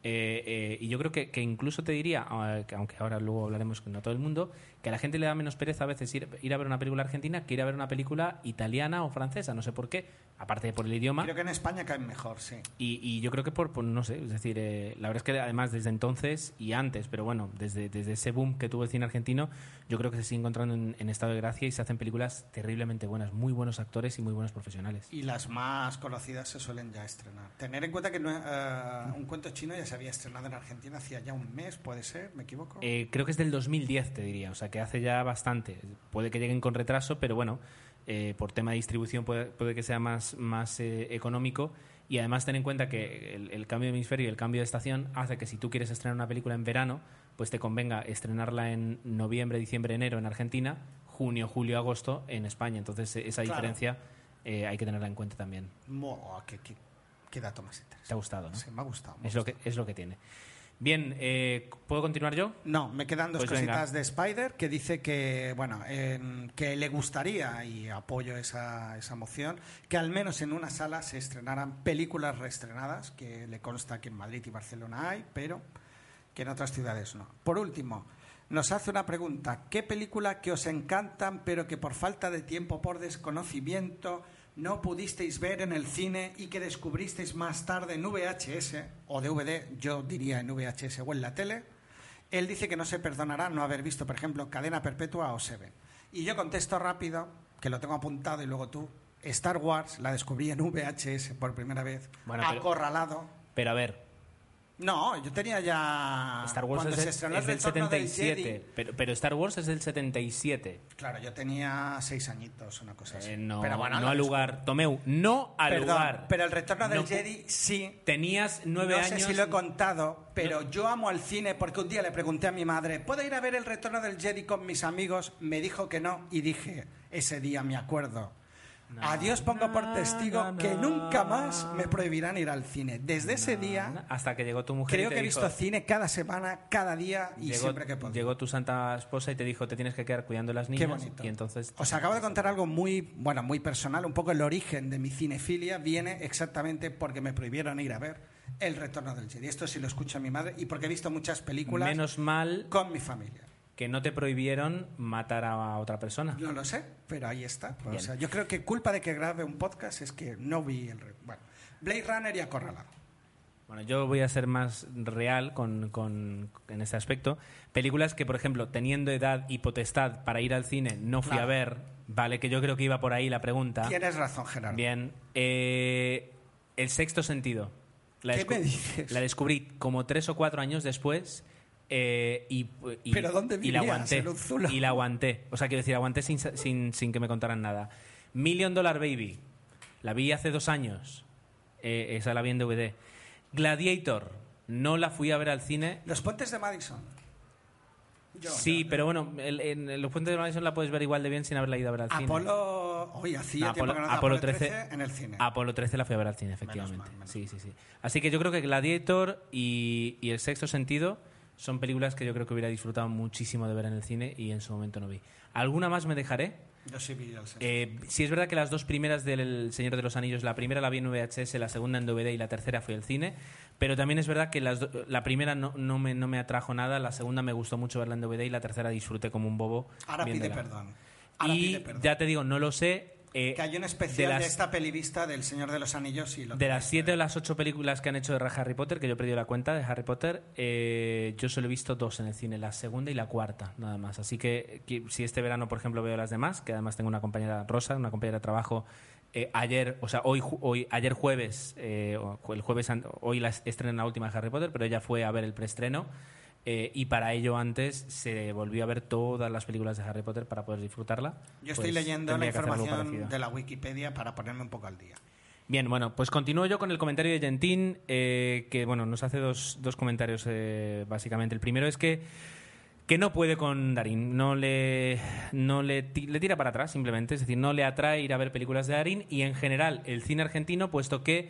Eh, eh, y yo creo que, incluso te diría, ah, que aunque ahora luego hablaremos con todo el mundo, que a la gente le da menos pereza a veces ir, ir a ver una película argentina que ir a ver una película italiana o francesa, no sé por qué, aparte de por el idioma. Creo que en España caen mejor, sí. Y, y yo creo que por, por- no sé, es decir, eh, la verdad es que además desde entonces y antes, pero bueno, desde, desde ese boom que tuvo el cine argentino, yo creo que se sigue encontrando en, en estado de gracia y se hacen películas terriblemente buenas, muy buenos actores y muy buenos profesionales. Y las más conocidas se suelen ya estrenar. Tener en cuenta que no- eh, un cuento chino ya se había estrenado en Argentina hacía ya un mes, puede ser, ¿me equivoco? Eh, creo que es del 2010, te diría, o sea que hace ya bastante. Puede que lleguen con retraso, pero bueno, eh, por tema de distribución puede, puede que sea más, más eh, económico. Y además ten en cuenta que el, el cambio de hemisferio y el cambio de estación hace que si tú quieres estrenar una película en verano, pues te convenga estrenarla en noviembre, diciembre, enero en Argentina, junio, julio, agosto en España. Entonces eh, esa Claro. diferencia eh, hay que tenerla en cuenta también. Mo- qué, qué- qué dato más interesante. ¿Te ha gustado? ¿no? Sí, me ha gustado. me Es lo, que, es lo que tiene. Bien, eh, ¿puedo continuar yo? No, me quedan dos Pues venga. cositas de Spider que dice que, bueno, em, que le gustaría, y apoyo esa, esa moción, que al menos en una sala se estrenaran películas reestrenadas, que le consta que en Madrid y Barcelona hay, pero que en otras ciudades no. Por último, nos hace una pregunta. ¿Qué película que os encantan, pero que por falta de tiempo, por desconocimiento, no pudisteis ver en el cine y que descubristeis más tarde en VHS o DVD, yo diría en VHS o en la tele? Él dice que no se perdonará no haber visto, por ejemplo, Cadena Perpetua o Seven. Y yo contesto rápido, que lo tengo apuntado y luego tú. Star Wars la descubrí en VHS por primera vez, Bueno, pero- acorralado. Pero a ver, No, yo tenía ya. Star Wars cuando es, se estrenó es el del Retorno del 77, Jedi, pero, pero Star Wars es del 77. Claro, yo tenía seis añitos, una cosa así. Eh, no, pero bueno, no al lugar. Tomeu, no al Perdón, lugar. pero el retorno del No Jedi sí. Tenías nueve no años. sé si lo he contado, pero yo amo al cine porque un día le pregunté a mi madre, ¿puedo ir a ver el retorno del Jedi con mis amigos? Me dijo que no y dije, ese día me acuerdo. A Dios pongo por testigo que nunca más me prohibirán ir al cine. Desde ese día Hasta que llegó tu mujer. y creo te que he dijo- visto cine cada semana, cada día y llegó, siempre que puedo. llegó tu santa esposa y te dijo te tienes que quedar cuidando a las niñas. Qué bonito. Y entonces. Os acabo de contar algo muy, bueno, muy personal. Un poco el origen de mi cinefilia viene exactamente porque me prohibieron ir a ver El Retorno del Jedi. Esto sí lo escucha mi madre y porque he visto muchas películas Menos mal con mi familia. Que no te prohibieron matar a otra persona. No lo sé, pero ahí está. O sea, yo creo que culpa de que grabe un podcast es que no vi el... Bueno, Blade Runner y Acorralado. Bueno, yo voy a ser más real con, con- en este aspecto. Películas que, por ejemplo, teniendo edad y potestad para ir al cine, no fui Claro. a ver. Vale, que yo creo que iba por ahí la pregunta. Tienes razón, Gerardo. Bien. eh, el sexto sentido. La ¿Qué me dices? La descubrí como tres o cuatro años después. Eh, y, y- ¿Pero dónde y la vivías? aguanté. Y la aguanté. O sea, quiero decir, aguanté sin, sin, sin que me contaran nada. Million Dollar Baby. La vi hace dos años. Eh, esa la vi en DVD. Gladiator. No la fui a ver al cine. Los puentes de Madison. Yo, sí, pero bueno, el- en Los Puentes de Madison la puedes ver igual de bien sin haberla ido a ver al cine. Apolo... Hoy hacía No, tiempo Apolo, que no Apolo 13, en el cine. Apolo 13 la fui a ver al cine, efectivamente. Sí, sí, sí. Así que yo creo que Gladiator y, y El Sexto Sentido son películas que yo creo que hubiera disfrutado muchísimo de ver en el cine y en su momento no vi. ¿Alguna más me dejaré? Yo sí vi el. Eh, sí es verdad que las dos primeras del Señor de los Anillos, la primera la vi en VHS, la segunda en DVD y la tercera fui al cine, pero también es verdad que las do- la primera no, no me, no me atrajo nada, la segunda me gustó mucho verla en DVD y la tercera disfruté como un bobo. Ahora pide perdón. Ahora y pide perdón. ya te digo, no lo sé. Eh, Que hay un especial de, las- esta pelivista del Señor de los Anillos y lo de las siete o las ocho películas que han hecho de Harry Potter, que yo he perdido la cuenta de Harry Potter, eh, yo solo he visto dos en el cine, la segunda y la cuarta, nada más. Así que, que si este verano, por ejemplo, veo las demás, que además tengo una compañera Rosa, una compañera de trabajo, eh, ayer, o sea, hoy, hoy ayer jueves, eh, el jueves, hoy la estrena la última de Harry Potter, pero ella fue a ver el preestreno. Eh, y para ello antes se volvió a ver todas las películas de Harry Potter para poder disfrutarla. Yo estoy Pues leyendo la información de la Wikipedia para ponerme un poco al día. Bien, bueno, pues continúo yo con el comentario de Gentín, eh, que bueno, nos hace dos, dos comentarios eh, básicamente. El primero es que, que no puede con Darín, no le, no le, le tira para atrás simplemente, es decir, no le atrae ir a ver películas de Darín y en general el cine argentino, puesto que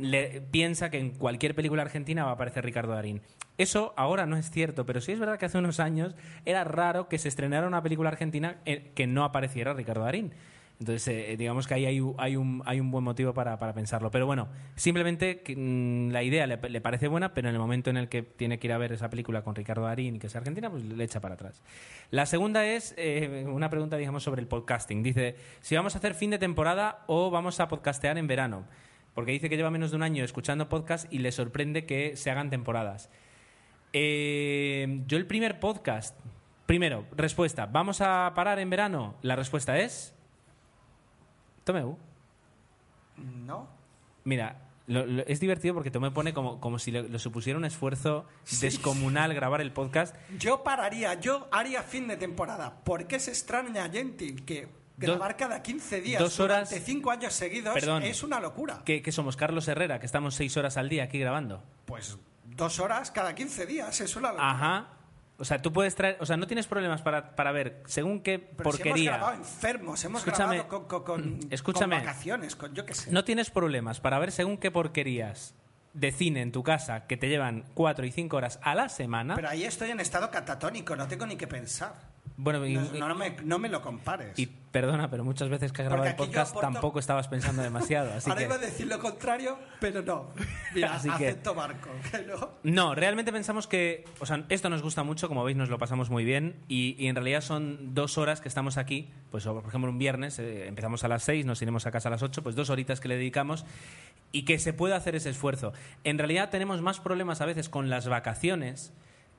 le piensa que en cualquier película argentina va a aparecer Ricardo Darín. Eso ahora no es cierto, pero sí es verdad que hace unos años era raro que se estrenara una película argentina eh, que no apareciera Ricardo Darín. Entonces, eh, digamos que ahí hay, un, hay un buen motivo para, pensarlo. Pero bueno, simplemente mm, la idea le, parece buena, pero en el momento en el que tiene que ir a ver esa película con Ricardo Darín y que sea argentina, pues le echa para atrás. La segunda es eh, una pregunta, digamos, sobre el podcasting. Dice, si vamos a hacer fin de temporada o vamos a podcastear en verano. Porque dice que lleva menos de un año escuchando podcast y le sorprende que se hagan temporadas. Eh, yo el primer podcast, primero, respuesta, ¿vamos a parar en verano? La respuesta es... Tomeu. ¿No? Mira, lo- lo- es divertido porque Tomeu pone como, como si le, le supusiera un esfuerzo descomunal grabar el podcast. Yo pararía, yo haría fin de temporada. ¿Por qué se extraña a Gentil que grabar cada 15 días dos horas- durante 5 años seguidos Perdón. es una locura? Que, somos Carlos Herrera, que estamos seis horas al día aquí grabando. Pues dos horas cada 15 días, es una locura. Ajá. O sea, tú puedes traer, o sea, no tienes problemas para, para ver según qué Pero si porquería. hemos grabado enfermos, hemos Escúchame. grabado con, con- con- Escúchame. con vacaciones, con yo qué sé. No tienes problemas para ver según qué porquerías de cine en tu casa que te llevan cuatro y cinco horas a la semana. Pero ahí estoy en estado catatónico, no tengo ni que pensar. Bueno, y- no, no me, no me lo compares. Y perdona, pero muchas veces que has grabado el podcast aporto- tampoco estabas pensando demasiado. Así Ahora que... iba a decir lo contrario, pero no. Mira, Así que- acepto barco. que no. No, realmente pensamos que, o sea, esto nos gusta mucho, como veis nos lo pasamos muy bien y, y en realidad son dos horas que estamos aquí, pues por ejemplo un viernes, eh, empezamos a las seis, nos iremos a casa a las ocho, pues dos horitas que le dedicamos y que se puede hacer ese esfuerzo. En realidad tenemos más problemas a veces con las vacaciones.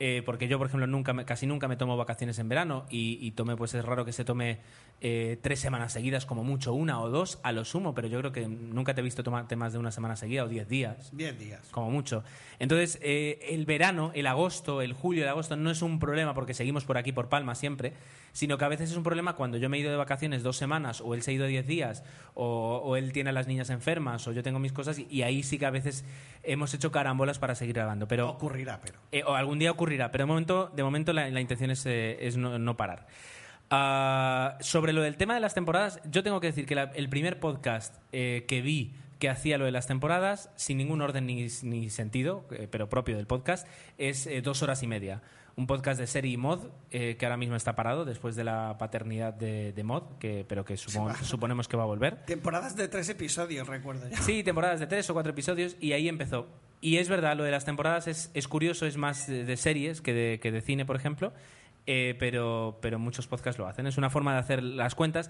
Eh, porque yo, por ejemplo, nunca me- casi nunca me tomo vacaciones en verano y, y tomé, pues es raro que se tome eh, tres semanas seguidas, como mucho, una o dos, a lo sumo, pero yo creo que nunca te he visto tomarte más de una semana seguida o diez días Diez días. como mucho. Entonces, eh, el verano, el agosto, el julio, el agosto no es un problema porque seguimos por aquí por Palma siempre, sino que a veces es un problema cuando yo me he ido de vacaciones dos semanas o él se ha ido diez días o, o él tiene a las niñas enfermas o yo tengo mis cosas y, y ahí sí que a veces hemos hecho carambolas para seguir grabando. Pero, Ocurrirá, pero. o algún día ocurrirá, pero de momento, de momento la, la intención es, eh, es no, no parar. Ah, sobre lo del tema de las temporadas, yo tengo que decir que la- el primer podcast eh, que vi que hacía lo de las temporadas, sin ningún orden ni, ni sentido, eh, pero propio del podcast, es eh, dos horas y media. Un podcast de serie y mod eh, que ahora mismo está parado después de la paternidad de, de mod, que, pero que supo- suponemos que va a volver. Temporadas de tres episodios, recuerdo ya. Sí, temporadas de tres o cuatro episodios y ahí empezó. Y es verdad, lo de las temporadas es, es curioso, es más de, series que de, que de cine, por ejemplo, eh, pero, pero muchos podcasts lo hacen. Es una forma de hacer las cuentas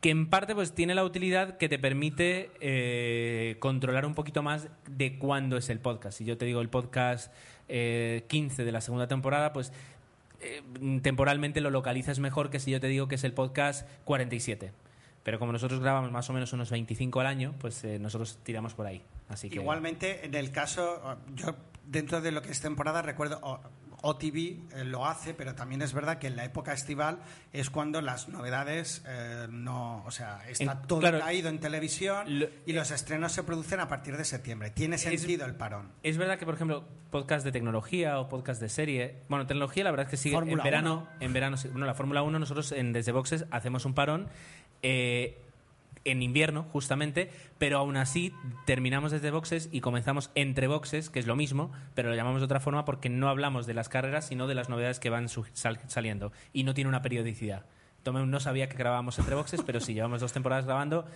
que en parte pues tiene la utilidad que te permite eh, controlar un poquito más de cuándo es el podcast. Si yo te digo el podcast eh, 15 de la segunda temporada, pues eh, temporalmente lo localizas mejor que si yo te digo que es el podcast 47. Pero como nosotros grabamos más o menos unos 25 al año, pues eh, nosotros tiramos por ahí. Así que Igualmente, en el caso, yo dentro de lo que es temporada recuerdo, o- OTV eh, lo hace, pero también es verdad que en la época estival es cuando las novedades eh, no, o sea, está En- todo claro, caído en televisión lo- y los estrenos se producen a partir de septiembre. Tiene sentido el parón. Es verdad que, por ejemplo, podcast de tecnología o podcast de serie. Bueno, tecnología, la verdad es que sigue. Fórmula en verano, en verano, sí. bueno, la Fórmula 1, nosotros en Desde Boxes hacemos un parón eh, en invierno, justamente, pero aún así terminamos desde boxes y comenzamos entre boxes, que es lo mismo, pero lo llamamos de otra forma porque no hablamos de las carreras, sino de las novedades que van saliendo. Y no tiene una periodicidad. Tomé- no sabía que grabábamos entre boxes, pero sí, llevamos dos temporadas grabando.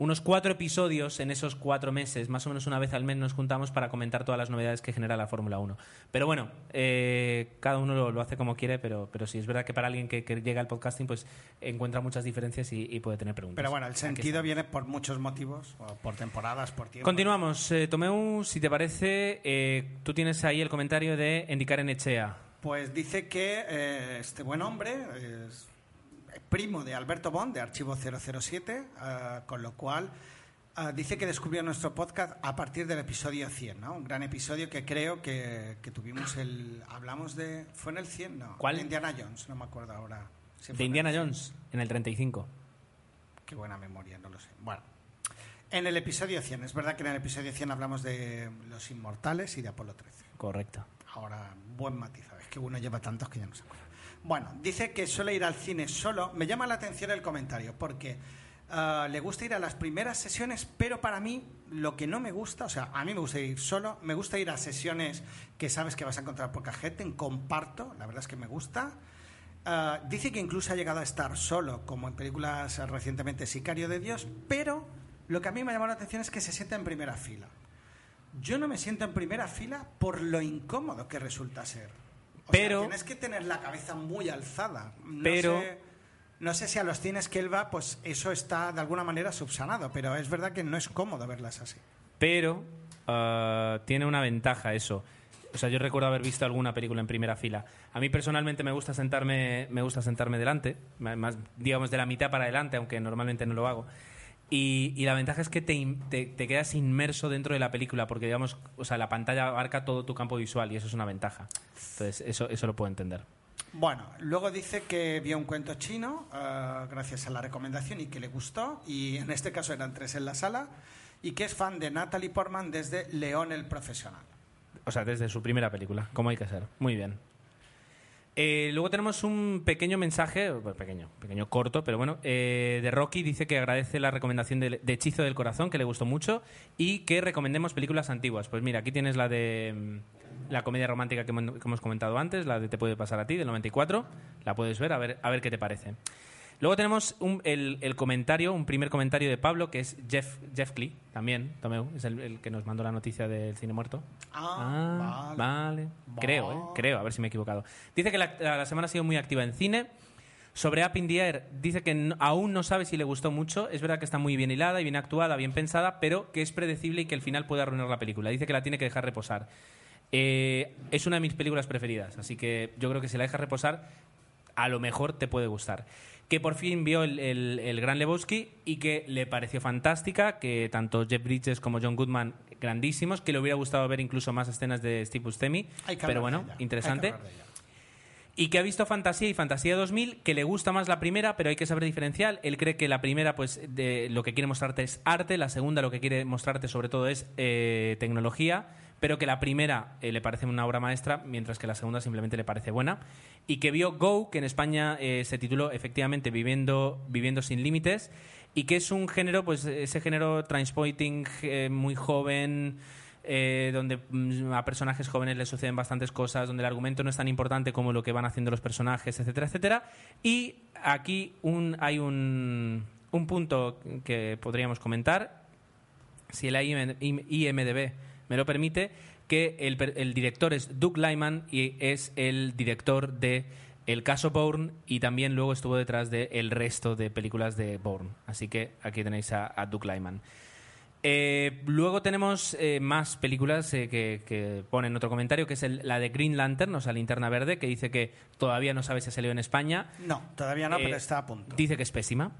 Unos cuatro episodios en esos cuatro meses, más o menos una vez al mes nos juntamos para comentar todas las novedades que genera la Fórmula 1. Pero bueno, eh, cada uno lo, lo hace como quiere, pero, pero sí es verdad que para alguien que, que llega al podcasting pues encuentra muchas diferencias y, y puede tener preguntas. Pero bueno, el sentido viene por muchos motivos, o por temporadas, por tiempo. Continuamos. Eh, Tomeu, si te parece, eh, tú tienes ahí el comentario de Indicar en Echea. Pues dice que eh, este buen hombre es primo de Alberto Bond, de Archivo 007, eh, con lo cual eh, dice que descubrió nuestro podcast a partir del episodio 100, ¿no? Un gran episodio que creo que, que tuvimos el... Hablamos de... ¿Fue en el 100? No. ¿Cuál? De Indiana Jones, no me acuerdo ahora. si De Indiana el 100. Jones, en el 35. Qué buena memoria, no lo sé. Bueno, en el episodio 100, es verdad que en el episodio 100 hablamos de Los Inmortales y de Apolo 13. Correcto. Ahora, buen matizado. Es que uno lleva tantos que ya no se acuerda. Bueno, dice que suele ir al cine solo. Me llama la atención el comentario porque ah, le gusta ir a las primeras sesiones, pero para mí lo que no me gusta, o sea, a mí me gusta ir solo, me gusta ir a sesiones que sabes que vas a encontrar poca gente, en comparto, la verdad es que me gusta. Ah, dice que incluso ha llegado a estar solo, como en películas recientemente Sicario de Dios, pero lo que a mí me ha llamado la atención es que se sienta en primera fila. Yo no me siento en primera fila por lo incómodo que resulta ser. O sea, Pero- tienes que tener la cabeza muy alzada. No Pero- sé, no sé si a los cines que él va, pues eso está de alguna manera subsanado, pero es verdad que no es cómodo verlas así. Pero ah, tiene una ventaja eso. O sea, yo recuerdo haber visto alguna película en primera fila. A mí personalmente me gusta sentarme, me gusta sentarme delante, más digamos de la mitad para adelante, aunque normalmente no lo hago. Y, y la ventaja es que te, te- te quedas inmerso dentro de la película, porque digamos, o sea, la pantalla abarca todo tu campo visual y eso es una ventaja. Entonces, eso, eso lo puedo entender. Bueno, luego dice que vio un cuento chino eh, gracias a la recomendación y que le gustó, y en este caso eran tres en la sala, y que es fan de Natalie Portman desde León el Profesional. O sea, desde su primera película, como hay que ser. Muy bien. Eh, luego tenemos un pequeño mensaje, pequeño, pequeño corto, pero bueno, eh, de Rocky dice que agradece la recomendación de, de Hechizo del Corazón, que le gustó mucho, y que recomendemos películas antiguas. Pues mira, aquí tienes la de mm, la comedia romántica que hemos, que hemos comentado antes, la de Te puede pasar a ti, del 94, la puedes ver, a ver, a ver qué te parece. Luego tenemos un- el, el comentario, un primer comentario de Pablo, que es Jeff, Jeff Clee, también, Tomeu, es el, el que nos mandó la noticia del cine muerto. Ah, vale. Creo, ¿eh? Creo, a ver si me he equivocado. Dice que la, la semana ha sido muy activa en cine. Sobre Up in the Air, dice que no- aún no sabe si le gustó mucho. Es verdad que está muy bien hilada y bien actuada, bien pensada, pero que es predecible y que el final puede arruinar la película. Dice que la tiene que dejar reposar. Eh, es una de mis películas preferidas, así que yo creo que si la dejas reposar, a lo mejor te puede gustar. Que por fin vio el, el- el Gran Lebowski y que le pareció fantástica, que tanto Jeff Bridges como John Goodman, grandísimos, que le hubiera gustado ver incluso más escenas de Steve Buscemi, pero bueno, que interesante. Y que ha visto Fantasía y Fantasía 2000, que le gusta más la primera, pero hay que saber diferenciar. Él cree que la primera, pues, de, lo que quiere mostrarte es arte, la segunda lo que quiere mostrarte sobre todo es eh, tecnología, pero que la primera eh, le parece una obra maestra, mientras que la segunda simplemente le parece buena. Y que vio Go, que en España eh, se tituló efectivamente Viviendo, Viviendo sin Límites, y que es un género, pues, ese género transporting eh, muy joven eh, donde mm, a personajes jóvenes les suceden bastantes cosas, donde el argumento no es tan importante como lo que van haciendo los personajes, etcétera, etcétera. Y aquí un, hay un, un punto que podríamos comentar, si el IM- IMDB me lo permite, que el, el director es Doug Lyman y es el director de El caso Bourne y también luego estuvo detrás de el resto de películas de Bourne. Así que aquí tenéis a, a Doug Lyman. Eh, luego tenemos eh, más películas eh, que, que ponen otro comentario, que es el- la de Green Lantern, o sea, Linterna Verde, que dice que todavía no sabe si ha salido en España. No, todavía no, pero está a punto. Dice que es pésima.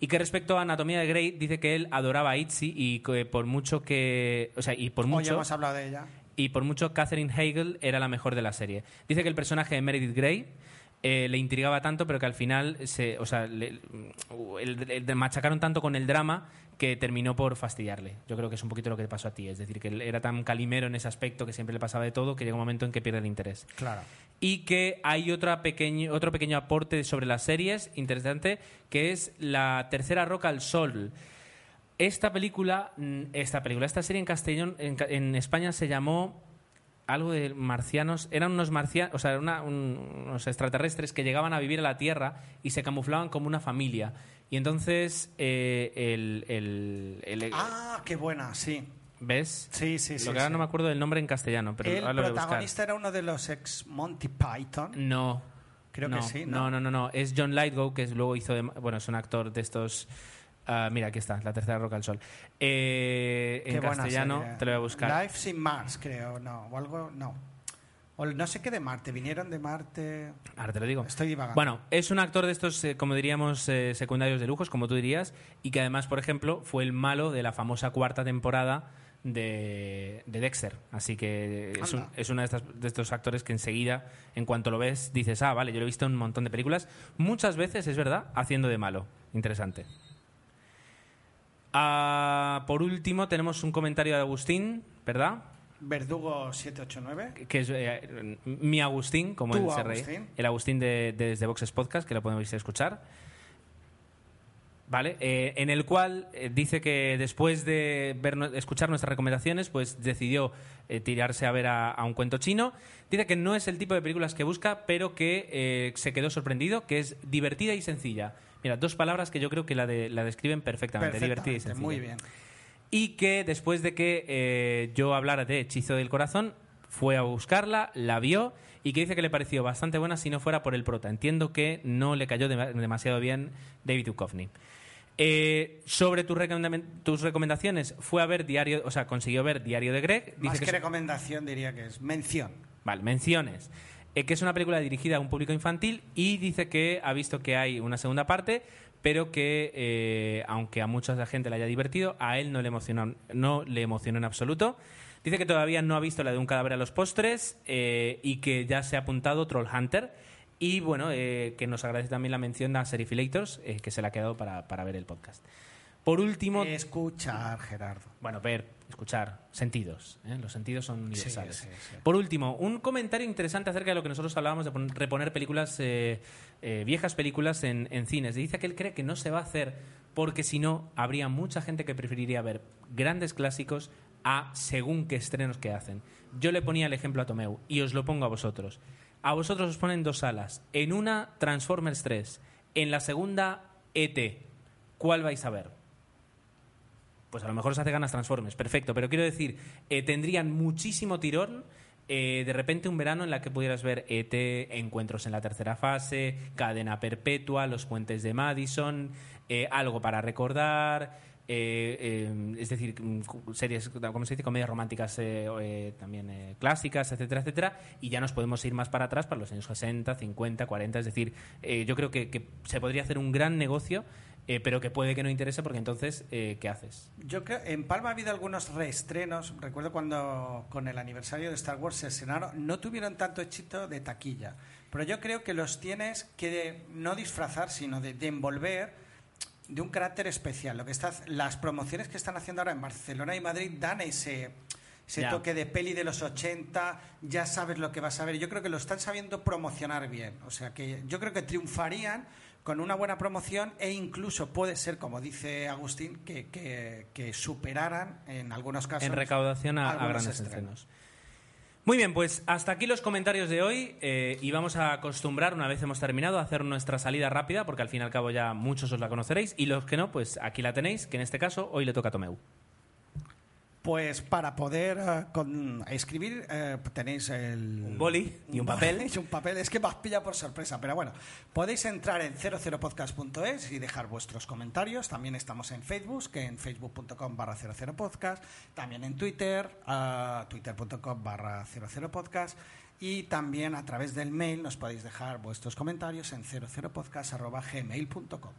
Y que respecto a Anatomía de Grey, dice que él adoraba a Itzy y que por mucho que. O sea, y por Hoy mucho. hemos hablado de ella. Y por mucho Catherine Hagel era la mejor de la serie. Dice que el personaje de Meredith Grey eh, le intrigaba tanto, pero que al final se, o sea, le- el- el- machacaron tanto con el drama que terminó por fastidiarle. Yo creo que es un poquito lo que te pasó a ti. Es decir, que él era tan calimero en ese aspecto que siempre le pasaba de todo que llega un momento en que pierde el interés Claro. y que hay otra pequeño, otro pequeño aporte sobre las series interesante, que es la tercera roca al sol. Esta película, mm, esta película, esta serie en castellón, en, España se llamó algo de marcianos, eran unos marcianos, o sea, eran una- un- unos extraterrestres que llegaban a vivir a la Tierra y se camuflaban como una familia. Y entonces eh, el, el- el- Ah, qué buena, sí. ¿ves? Sí, sí, sí. Lo que ahora sí. no me acuerdo del nombre en castellano, pero el ahora lo voy a buscar. protagonista era uno de los ex Monty Python. No. Creo no, que sí, ¿no? ¿no? no, no, no. Es John Lithgow, que luego hizo. de- bueno, es un actor de estos. ah, mira, aquí está, La Tercera Roca al Sol. Eh, en castellano, serie. te lo voy a buscar. Life sin Mars, creo, no. O algo, no. O no sé qué de Marte. Vinieron de Marte. Ahora te lo digo. Estoy divagando. Bueno, es un actor de estos, eh, como diríamos, eh, secundarios de lujos, como tú dirías, y que además, por ejemplo, fue el malo de la famosa cuarta temporada de, de Dexter. Así que es, un- Anda. es uno de, estas- de estos actores que enseguida, en cuanto lo ves, dices, ah, vale, yo lo he visto en un montón de películas. Muchas veces, es verdad, haciendo de malo. Interesante. Ah, por último, tenemos un comentario de Agustín, ¿verdad? Verdugo 789. que es eh, mi Agustín, como él se reí. Agustín. El Agustín de, de Desde Boxes Podcast, que lo podéis escuchar. ¿Vale? Eh, en el cual eh, dice que después de ver, escuchar nuestras recomendaciones, pues decidió eh, tirarse a ver a, a un cuento chino. Dice que no es el tipo de películas que busca, pero que eh, se quedó sorprendido, que es divertida y sencilla. Mira, dos palabras que yo creo que la, de- la describen perfectamente, divertida y sencilla muy bien. Y que después de que eh, yo hablara de Hechizo del Corazón, fue a buscarla, la vio y que dice que le pareció bastante buena si no fuera por el prota. Entiendo que no le cayó dem- demasiado bien David Duchovny. Eh, sobre tus, recomenda- tus recomendaciones, fue a ver Diario, o sea, consiguió ver Diario de Greg. Dice Más que recomendación diría que es mención. Vale, menciones. Eh, que es una película dirigida a un público infantil y dice que ha visto que hay una segunda parte, pero que eh, aunque a mucha de la gente le haya divertido, a él no le emocionó, no le emocionó en absoluto. Dice que todavía no ha visto la de un cadáver a los postres eh, y que ya se ha apuntado Troll Hunter. Y bueno, eh, que nos agradece también la mención a Serifilators, eh, que se le ha quedado para, para ver el podcast. Por último... Escuchar, Gerardo. Bueno, ver, escuchar, sentidos. ¿eh? Los sentidos son universales. Sí, sí, sí. Por último, un comentario interesante acerca de lo que nosotros hablábamos de pon- reponer películas, eh, viejas películas en, cines. Dice que él cree que no se va a hacer porque si no, habría mucha gente que preferiría ver grandes clásicos a según qué estrenos que hacen. Yo le ponía el ejemplo a Tomeu y os lo pongo a vosotros. A vosotros os ponen dos salas. En una, Transformers 3. En la segunda, ET. ¿Cuál vais a ver? pues a lo mejor os hace ganas Transformers, perfecto, pero quiero decir, eh, tendrían muchísimo tirón eh, de repente un verano en la que pudieras ver ET, encuentros en la tercera fase, cadena perpetua, los puentes de Madison, eh, algo para recordar, eh, eh, es decir, mm, series, como se dice, comedias románticas también clásicas, etcétera, etcétera, y ya nos podemos ir más para atrás, para los años 60, 50, 40, es decir, yo creo que se podría hacer un gran negocio eh, pero que puede que no interese porque entonces, eh, ¿qué haces? Yo creo, en Palma ha habido algunos reestrenos. Recuerdo cuando con el aniversario de Star Wars se estrenaron, no tuvieron tanto éxito de taquilla. Pero yo creo que los tienes que no disfrazar, sino de, de envolver de un carácter especial. Lo que está, las promociones que están haciendo ahora en Barcelona y Madrid dan ese, toque de peli de los 80, ya sabes lo que vas a ver. Yo creo que lo están sabiendo promocionar bien. O sea que yo creo que triunfarían con una buena promoción e incluso puede ser, como dice Agustín, que, que- que superaran en algunos casos. en recaudación a, a grandes estrenos. estrenos. Muy bien, pues hasta aquí los comentarios de hoy eh, y vamos a acostumbrar, una vez hemos terminado, a hacer nuestra salida rápida, porque al fin y al cabo ya muchos os la conoceréis y los que no, pues aquí la tenéis, que en este caso hoy le toca a Tomeu. Pues para poder eh, con- escribir eh, tenéis el... Un boli y un papel. Y un papel, es que me has pillado por sorpresa, pero bueno, podéis entrar en 00podcast.es y dejar vuestros comentarios. También estamos en Facebook, que en facebook.com barra 00podcast, también en Twitter, ah, twitter.com barra 00podcast y también a través del mail nos podéis dejar vuestros comentarios en 00podcast.gmail.com.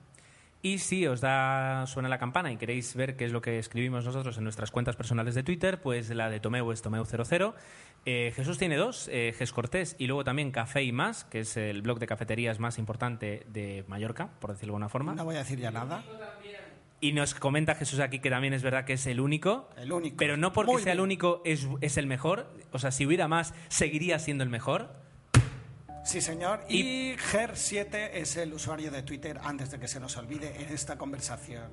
Y si os da suena la campana y queréis ver qué es lo que escribimos nosotros en nuestras cuentas personales de Twitter, pues la de Tomeu es Tomeu00. Eh, Jesús tiene dos, eh, Ges Cortés y luego también Café y Más, que es el blog de cafeterías más importante de Mallorca, por decirlo de alguna forma. No voy a decir ya nada. Y nos comenta Jesús aquí que también es verdad que es el único. El único. Pero no porque Muy sea el único es, es el mejor. O sea, si hubiera más, seguiría siendo el mejor. Sí, señor. Y, Ger7 es el usuario de Twitter, antes de que se nos olvide en esta conversación.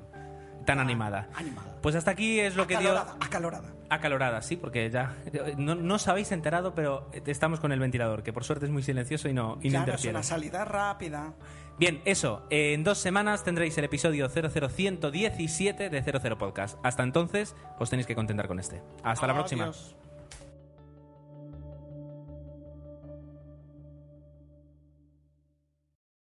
Tan animada. Animada. Pues hasta aquí es lo que dio. Acalorada, acalorada. Sí, porque ya. No, no os habéis enterado, pero estamos con el ventilador, que por suerte es muy silencioso y no, y no ya no es interfiere. una salida rápida. Bien, eso. en dos semanas tendréis el episodio 00117 de 00 Podcast. Hasta entonces, os tenéis que contentar con este. Hasta la próxima.